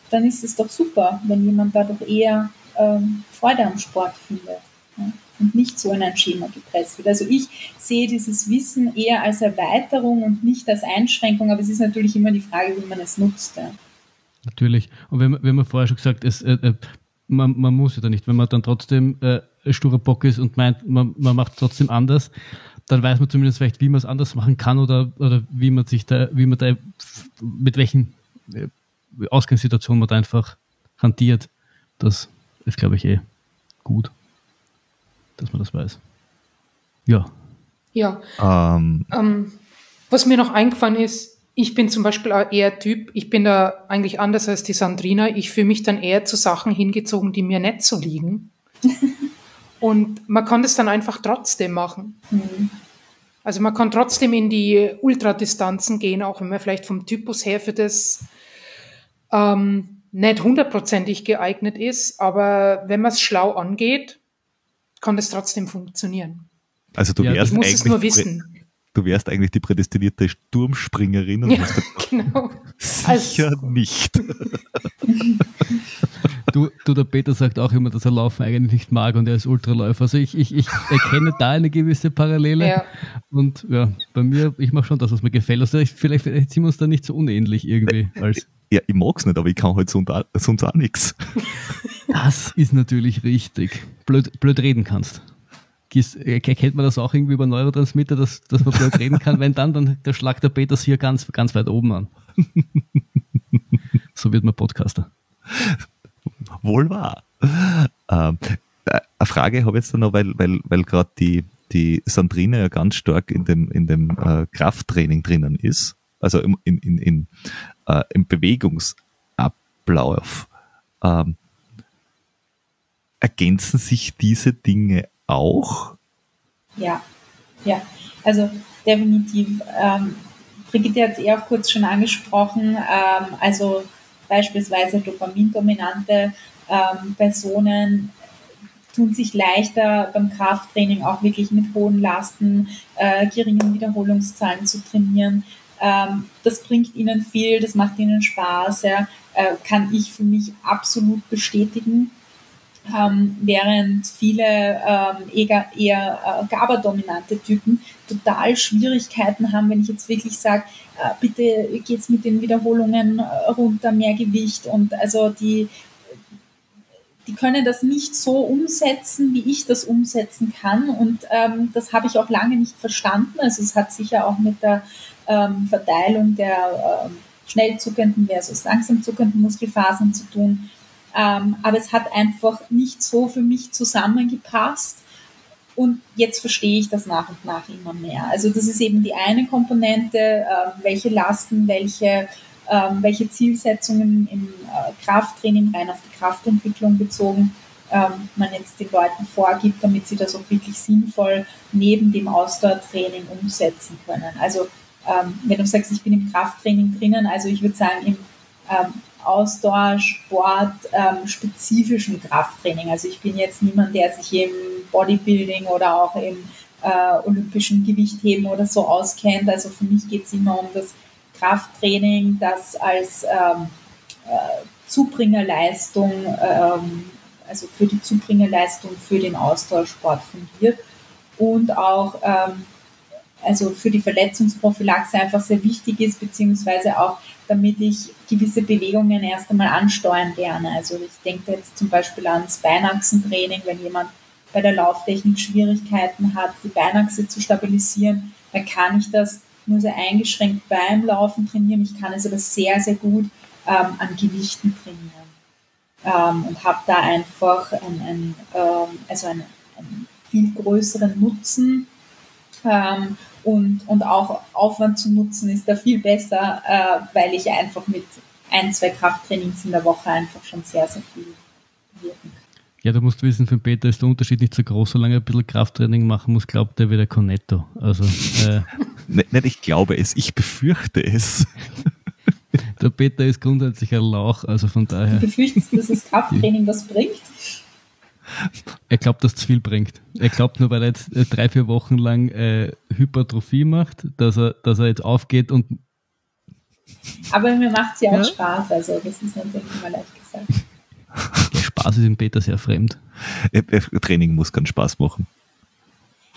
dann ist es doch super, wenn jemand dadurch eher ähm, Freude am Sport findet. Ja, und nicht so in ein Schema gepresst wird. Also ich sehe dieses Wissen eher als Erweiterung und nicht als Einschränkung, aber es ist natürlich immer die Frage, wie man es nutzt. Ja. Natürlich. Und wenn, wenn man vorher schon gesagt, es, äh, äh, man, man muss ja da nicht, wenn man dann trotzdem äh, sturer Bock ist und meint, man, man macht trotzdem anders, dann weiß man zumindest vielleicht, wie man es anders machen kann oder, oder wie man sich da, wie man da, mit welchen äh, Ausgangssituationen man da einfach hantiert. Das ist, glaube ich, eh gut, dass man das weiß. Ja. Ja. Ähm. Ähm, was mir noch eingefallen ist, ich bin zum Beispiel auch eher Typ, ich bin da eigentlich anders als die Sandrina. Ich fühle mich dann eher zu Sachen hingezogen, die mir nicht so liegen. Und man kann das dann einfach trotzdem machen. Mhm. Also man kann trotzdem in die Ultradistanzen gehen, auch wenn man vielleicht vom Typus her für das ähm, nicht hundertprozentig geeignet ist. Aber wenn man es schlau angeht, kann das trotzdem funktionieren. Also du ja, wärst ich muss es nur wissen. Du wärst eigentlich die prädestinierte Sturmspringerin und ja, genau. sicher also, nicht. Du, du, der Peter sagt auch immer, dass er Laufen eigentlich nicht mag und er ist Ultraläufer. Also ich, ich, ich erkenne da eine gewisse Parallele. Ja. Und ja, bei mir, ich mache schon das, was mir gefällt. Also ich, vielleicht, vielleicht sind wir uns da nicht so unähnlich irgendwie. Als ja, ich mag es nicht, aber ich kann halt sonst auch, sonst auch nichts. Das ist natürlich richtig. Blöd, blöd reden kannst. Erkennt man das auch irgendwie über Neurotransmitter, dass, dass man blöd reden kann? Wenn dann, dann der schlagt der Peters hier ganz, ganz weit oben an. So wird man Podcaster. Wohl wahr. Ähm, äh, eine Frage habe ich jetzt noch, weil, weil, weil gerade die, die Sandrine ja ganz stark in dem, in dem äh, Krafttraining drinnen ist, also im, in, in, in, äh, im Bewegungsablauf. Ähm, ergänzen sich diese Dinge auch? Ja, ja, also definitiv. Ähm, Brigitte hat es eh auch kurz schon angesprochen. Ähm, also beispielsweise dopamindominante ähm, Personen tun sich leichter beim Krafttraining auch wirklich mit hohen Lasten, äh, geringen Wiederholungszahlen zu trainieren. Ähm, das bringt ihnen viel, das macht ihnen Spaß, ja, äh, kann ich für mich absolut bestätigen. Ähm, während viele ähm, eher, eher äh, GABA-dominante Typen total Schwierigkeiten haben, wenn ich jetzt wirklich sage, äh, bitte geht's mit den Wiederholungen äh, runter, mehr Gewicht und also die, die können das nicht so umsetzen, wie ich das umsetzen kann. Und ähm, das habe ich auch lange nicht verstanden. Also es hat sicher auch mit der ähm, Verteilung der ähm, schnell zuckenden versus langsam zuckenden Muskelfasern zu tun. Ähm, aber es hat einfach nicht so für mich zusammengepasst. Und jetzt verstehe ich das nach und nach immer mehr. Also das ist eben die eine Komponente, äh, welche Lasten, welche ähm, welche Zielsetzungen im äh, Krafttraining rein auf die Kraftentwicklung bezogen ähm, man jetzt den Leuten vorgibt, damit sie das auch wirklich sinnvoll neben dem Ausdauertraining umsetzen können. Also ähm, wenn du sagst, ich bin im Krafttraining drinnen, also ich würde sagen im ähm, Ausdauersport ähm, spezifischen Krafttraining. Also ich bin jetzt niemand, der sich im Bodybuilding oder auch im äh, olympischen Gewichtheben oder so auskennt. Also für mich geht es immer um das Krafttraining, das als ähm, äh, Zubringerleistung, ähm, also für die Zubringerleistung für den Austauschsport fungiert und auch ähm, also für die Verletzungsprophylaxe einfach sehr wichtig ist, beziehungsweise auch damit ich gewisse Bewegungen erst einmal ansteuern lerne. Also ich denke jetzt zum Beispiel ans Beinachsentraining, wenn jemand bei der Lauftechnik Schwierigkeiten hat, die Beinachse zu stabilisieren, dann kann ich das nur sehr eingeschränkt beim Laufen trainieren. Ich kann es aber sehr, sehr gut ähm, an Gewichten trainieren ähm, und habe da einfach ein, ein, ähm, also einen, einen, viel größeren Nutzen ähm, und, und auch Aufwand zu nutzen ist da viel besser, äh, weil ich einfach mit ein, zwei Krafttrainings in der Woche einfach schon sehr, sehr viel wirken kann. Ja, du musst wissen, für den Peter ist der Unterschied nicht so groß, solange er ein bisschen Krafttraining machen muss, glaubt er wieder Cornetto. Also, äh, nicht, nicht ich glaube es, ich befürchte es. Der Peter ist grundsätzlich ein Lauch, also von daher. Du befürchtest, dass das Krafttraining was bringt? Er glaubt, dass es viel bringt. Er glaubt nur, weil er jetzt äh, drei, vier Wochen lang äh, Hypertrophie macht, dass er, dass er jetzt aufgeht und. Aber mir macht es ja auch ja? Spaß, also das ist natürlich immer leicht gesagt. Der Spaß ist im Peter sehr fremd. Training muss keinen Spaß machen.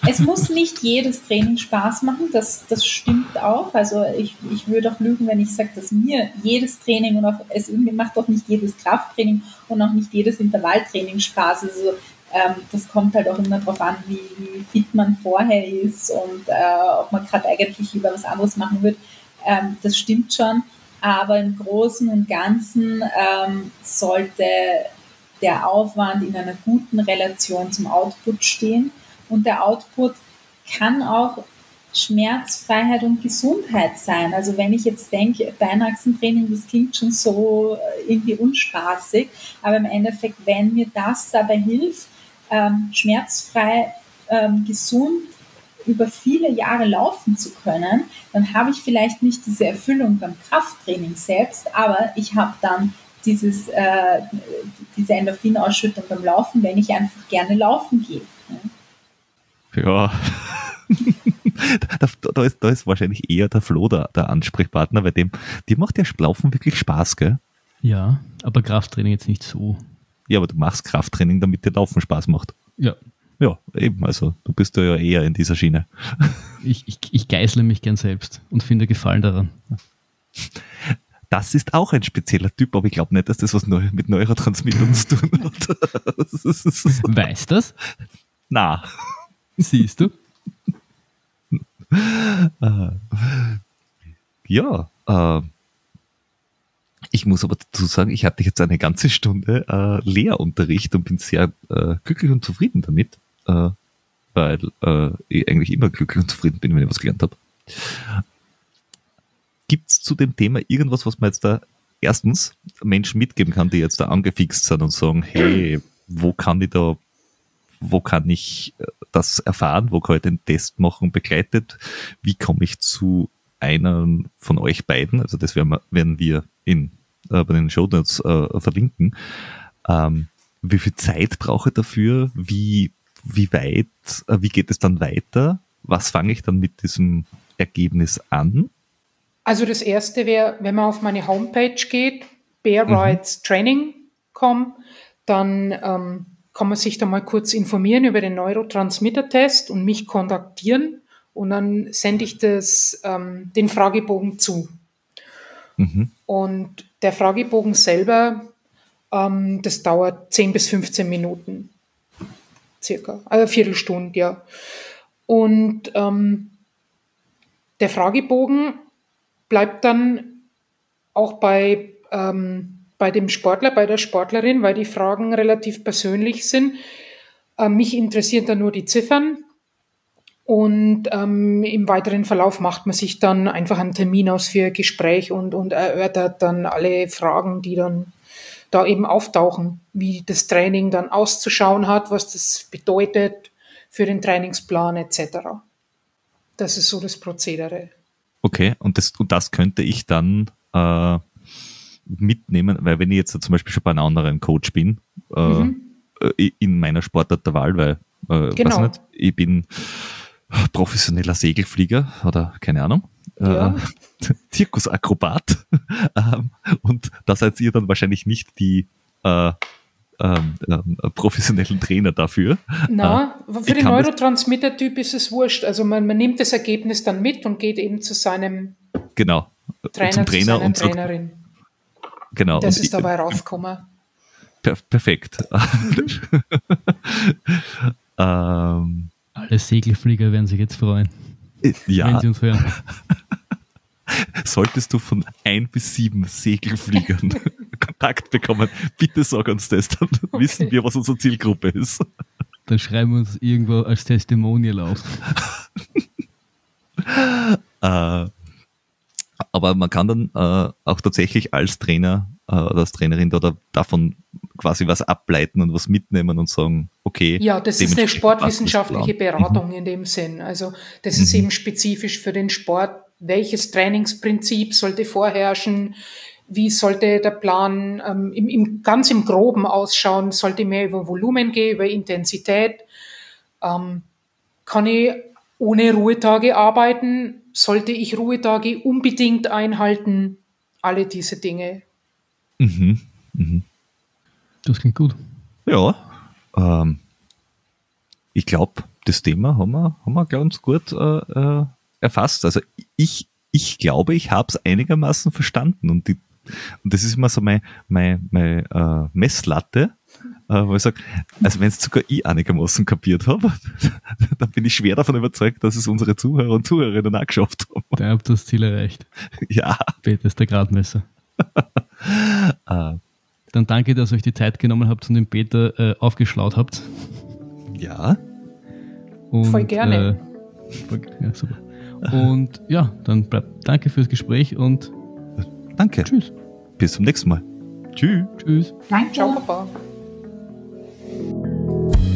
Es muss nicht jedes Training Spaß machen, das, das stimmt auch. Also ich, ich würde auch lügen, wenn ich sage, dass mir jedes Training und auch es macht auch nicht jedes Krafttraining und auch nicht jedes Intervalltraining Spaß. Also ähm, das kommt halt auch immer darauf an, wie, wie, fit man vorher ist und äh, ob man gerade eigentlich lieber was anderes machen wird. Ähm, das stimmt schon. Aber im Großen und Ganzen ähm, sollte der Aufwand in einer guten Relation zum Output stehen. Und der Output kann auch Schmerzfreiheit und Gesundheit sein. Also wenn ich jetzt denke, Beinachsentraining, das klingt schon so äh, irgendwie unspaßig, aber im Endeffekt, wenn mir das dabei hilft, ähm, schmerzfrei, ähm, gesund über viele Jahre laufen zu können, dann habe ich vielleicht nicht diese Erfüllung beim Krafttraining selbst, aber ich habe dann dieses, äh, diese Endorphinausschüttung beim Laufen, wenn ich einfach gerne laufen gehe. Ja. da, da, ist, da ist wahrscheinlich eher der Flo der, der Ansprechpartner, weil dem, dir macht ja Laufen wirklich Spaß, gell? Ja, aber Krafttraining jetzt nicht so. Ja, aber du machst Krafttraining, damit dir Laufen Spaß macht. Ja. Ja, eben, also du bist ja eher in dieser Schiene. Ich, ich, ich geißle mich gern selbst und finde Gefallen daran. Das ist auch ein spezieller Typ, aber ich glaube nicht, dass das was mit Neurotransmittern zu tun hat. Weißt das? Na. Siehst du? ja, äh, ich muss aber dazu sagen, ich hatte jetzt eine ganze Stunde äh, Lehrunterricht und bin sehr äh, glücklich und zufrieden damit, äh, weil äh, ich eigentlich immer glücklich und zufrieden bin, wenn ich was gelernt habe. Gibt es zu dem Thema irgendwas, was man jetzt da erstens Menschen mitgeben kann, die jetzt da angefixt sind und sagen, hey, wo kann ich da wo kann ich äh, das erfahren, wo kann ich den Test machen begleitet, wie komme ich zu einem von euch beiden, also das werden wir, werden wir in, äh, bei den Show Notes äh, verlinken, ähm, wie viel Zeit brauche ich dafür, wie, wie weit, äh, wie geht es dann weiter, was fange ich dann mit diesem Ergebnis an? Also das erste wäre, wenn man auf meine Homepage geht, bearrightstraining.com, dann ähm, kann man sich da mal kurz informieren über den Neurotransmitter-Test und mich kontaktieren und dann sende ich das, ähm, den Fragebogen zu. Mhm. Und der Fragebogen selber, ähm, das dauert 10 bis 15 Minuten, circa, also Viertelstunde, ja. Und ähm, der Fragebogen bleibt dann auch bei ähm, bei dem Sportler, bei der Sportlerin, weil die Fragen relativ persönlich sind. Ähm, mich interessieren dann nur die Ziffern. Und ähm, im weiteren Verlauf macht man sich dann einfach einen Termin aus für Gespräch und, und erörtert dann alle Fragen, die dann da eben auftauchen, wie das Training dann auszuschauen hat, was das bedeutet für den Trainingsplan etc. Das ist so das Prozedere. Okay, und das, und das könnte ich dann äh, mitnehmen, weil wenn ich jetzt zum Beispiel schon bei einem anderen Coach bin, äh, mhm. äh, in meiner Sportart der Wahl, weil äh, genau. nicht, ich bin professioneller Segelflieger oder keine Ahnung, äh, ja. äh, Zirkusakrobat ähm, und da seid ihr dann wahrscheinlich nicht die äh, ähm, ähm, professionellen Trainer dafür. Na, äh, für den Neurotransmitter-Typ ist es wurscht. Also man, man nimmt das Ergebnis dann mit und geht eben zu seinem genau Trainer Trainer und Trainerin. Genau. Das ist dabei rausgekommen. Per perfekt. ähm, Alle Segelflieger werden sich jetzt freuen. Ja. Wenn sie uns hören. Solltest du von ein bis sieben Segelfliegern Kontakt bekommen, bitte sag uns das, dann okay. wissen wir, was unsere Zielgruppe ist. Dann schreiben wir uns irgendwo als Testimonial auf. äh, aber man kann dann äh, auch tatsächlich als Trainer äh, oder als Trainerin da, davon quasi was ableiten und was mitnehmen und sagen, okay. Ja, das ist eine sportwissenschaftliche Beratung mhm. in dem Sinn. Also das ist mhm. eben spezifisch für den Sport. Welches Trainingsprinzip sollte vorherrschen? Wie sollte der Plan ähm, im, im, ganz im Groben ausschauen? Sollte mehr über Volumen gehen, über Intensität? Ähm, kann ich ohne Ruhetage arbeiten? Sollte ich Ruhetage unbedingt einhalten? Alle diese Dinge. Mhm. Mhm. Das klingt gut. Ja, ähm, ich glaube, das Thema haben wir, haben wir ganz gut äh, äh, erfasst. Also ich, ich glaube, ich habe es einigermaßen verstanden und, die, und das ist immer so meine, meine, meine äh, Messlatte, wo ich sage, also wenn es sogar ich einigermaßen kapiert habe, dann bin ich schwer davon überzeugt, dass es unsere Zuhörer und Zuhörerinnen auch geschafft haben. Da habt das Ziel erreicht. Ja. Peter ist der Gradmesser. äh, dann danke, dass ihr euch die Zeit genommen habt und den Peter äh, aufgeschlaut habt. Ja. Und, voll gerne. Äh, ja, super. Und ja, dann bleibt danke fürs Gespräch und danke. Tschüss. Bis zum nächsten Mal. Tschüss. Tschüss. Danke. Ciao, Papa. Thank you.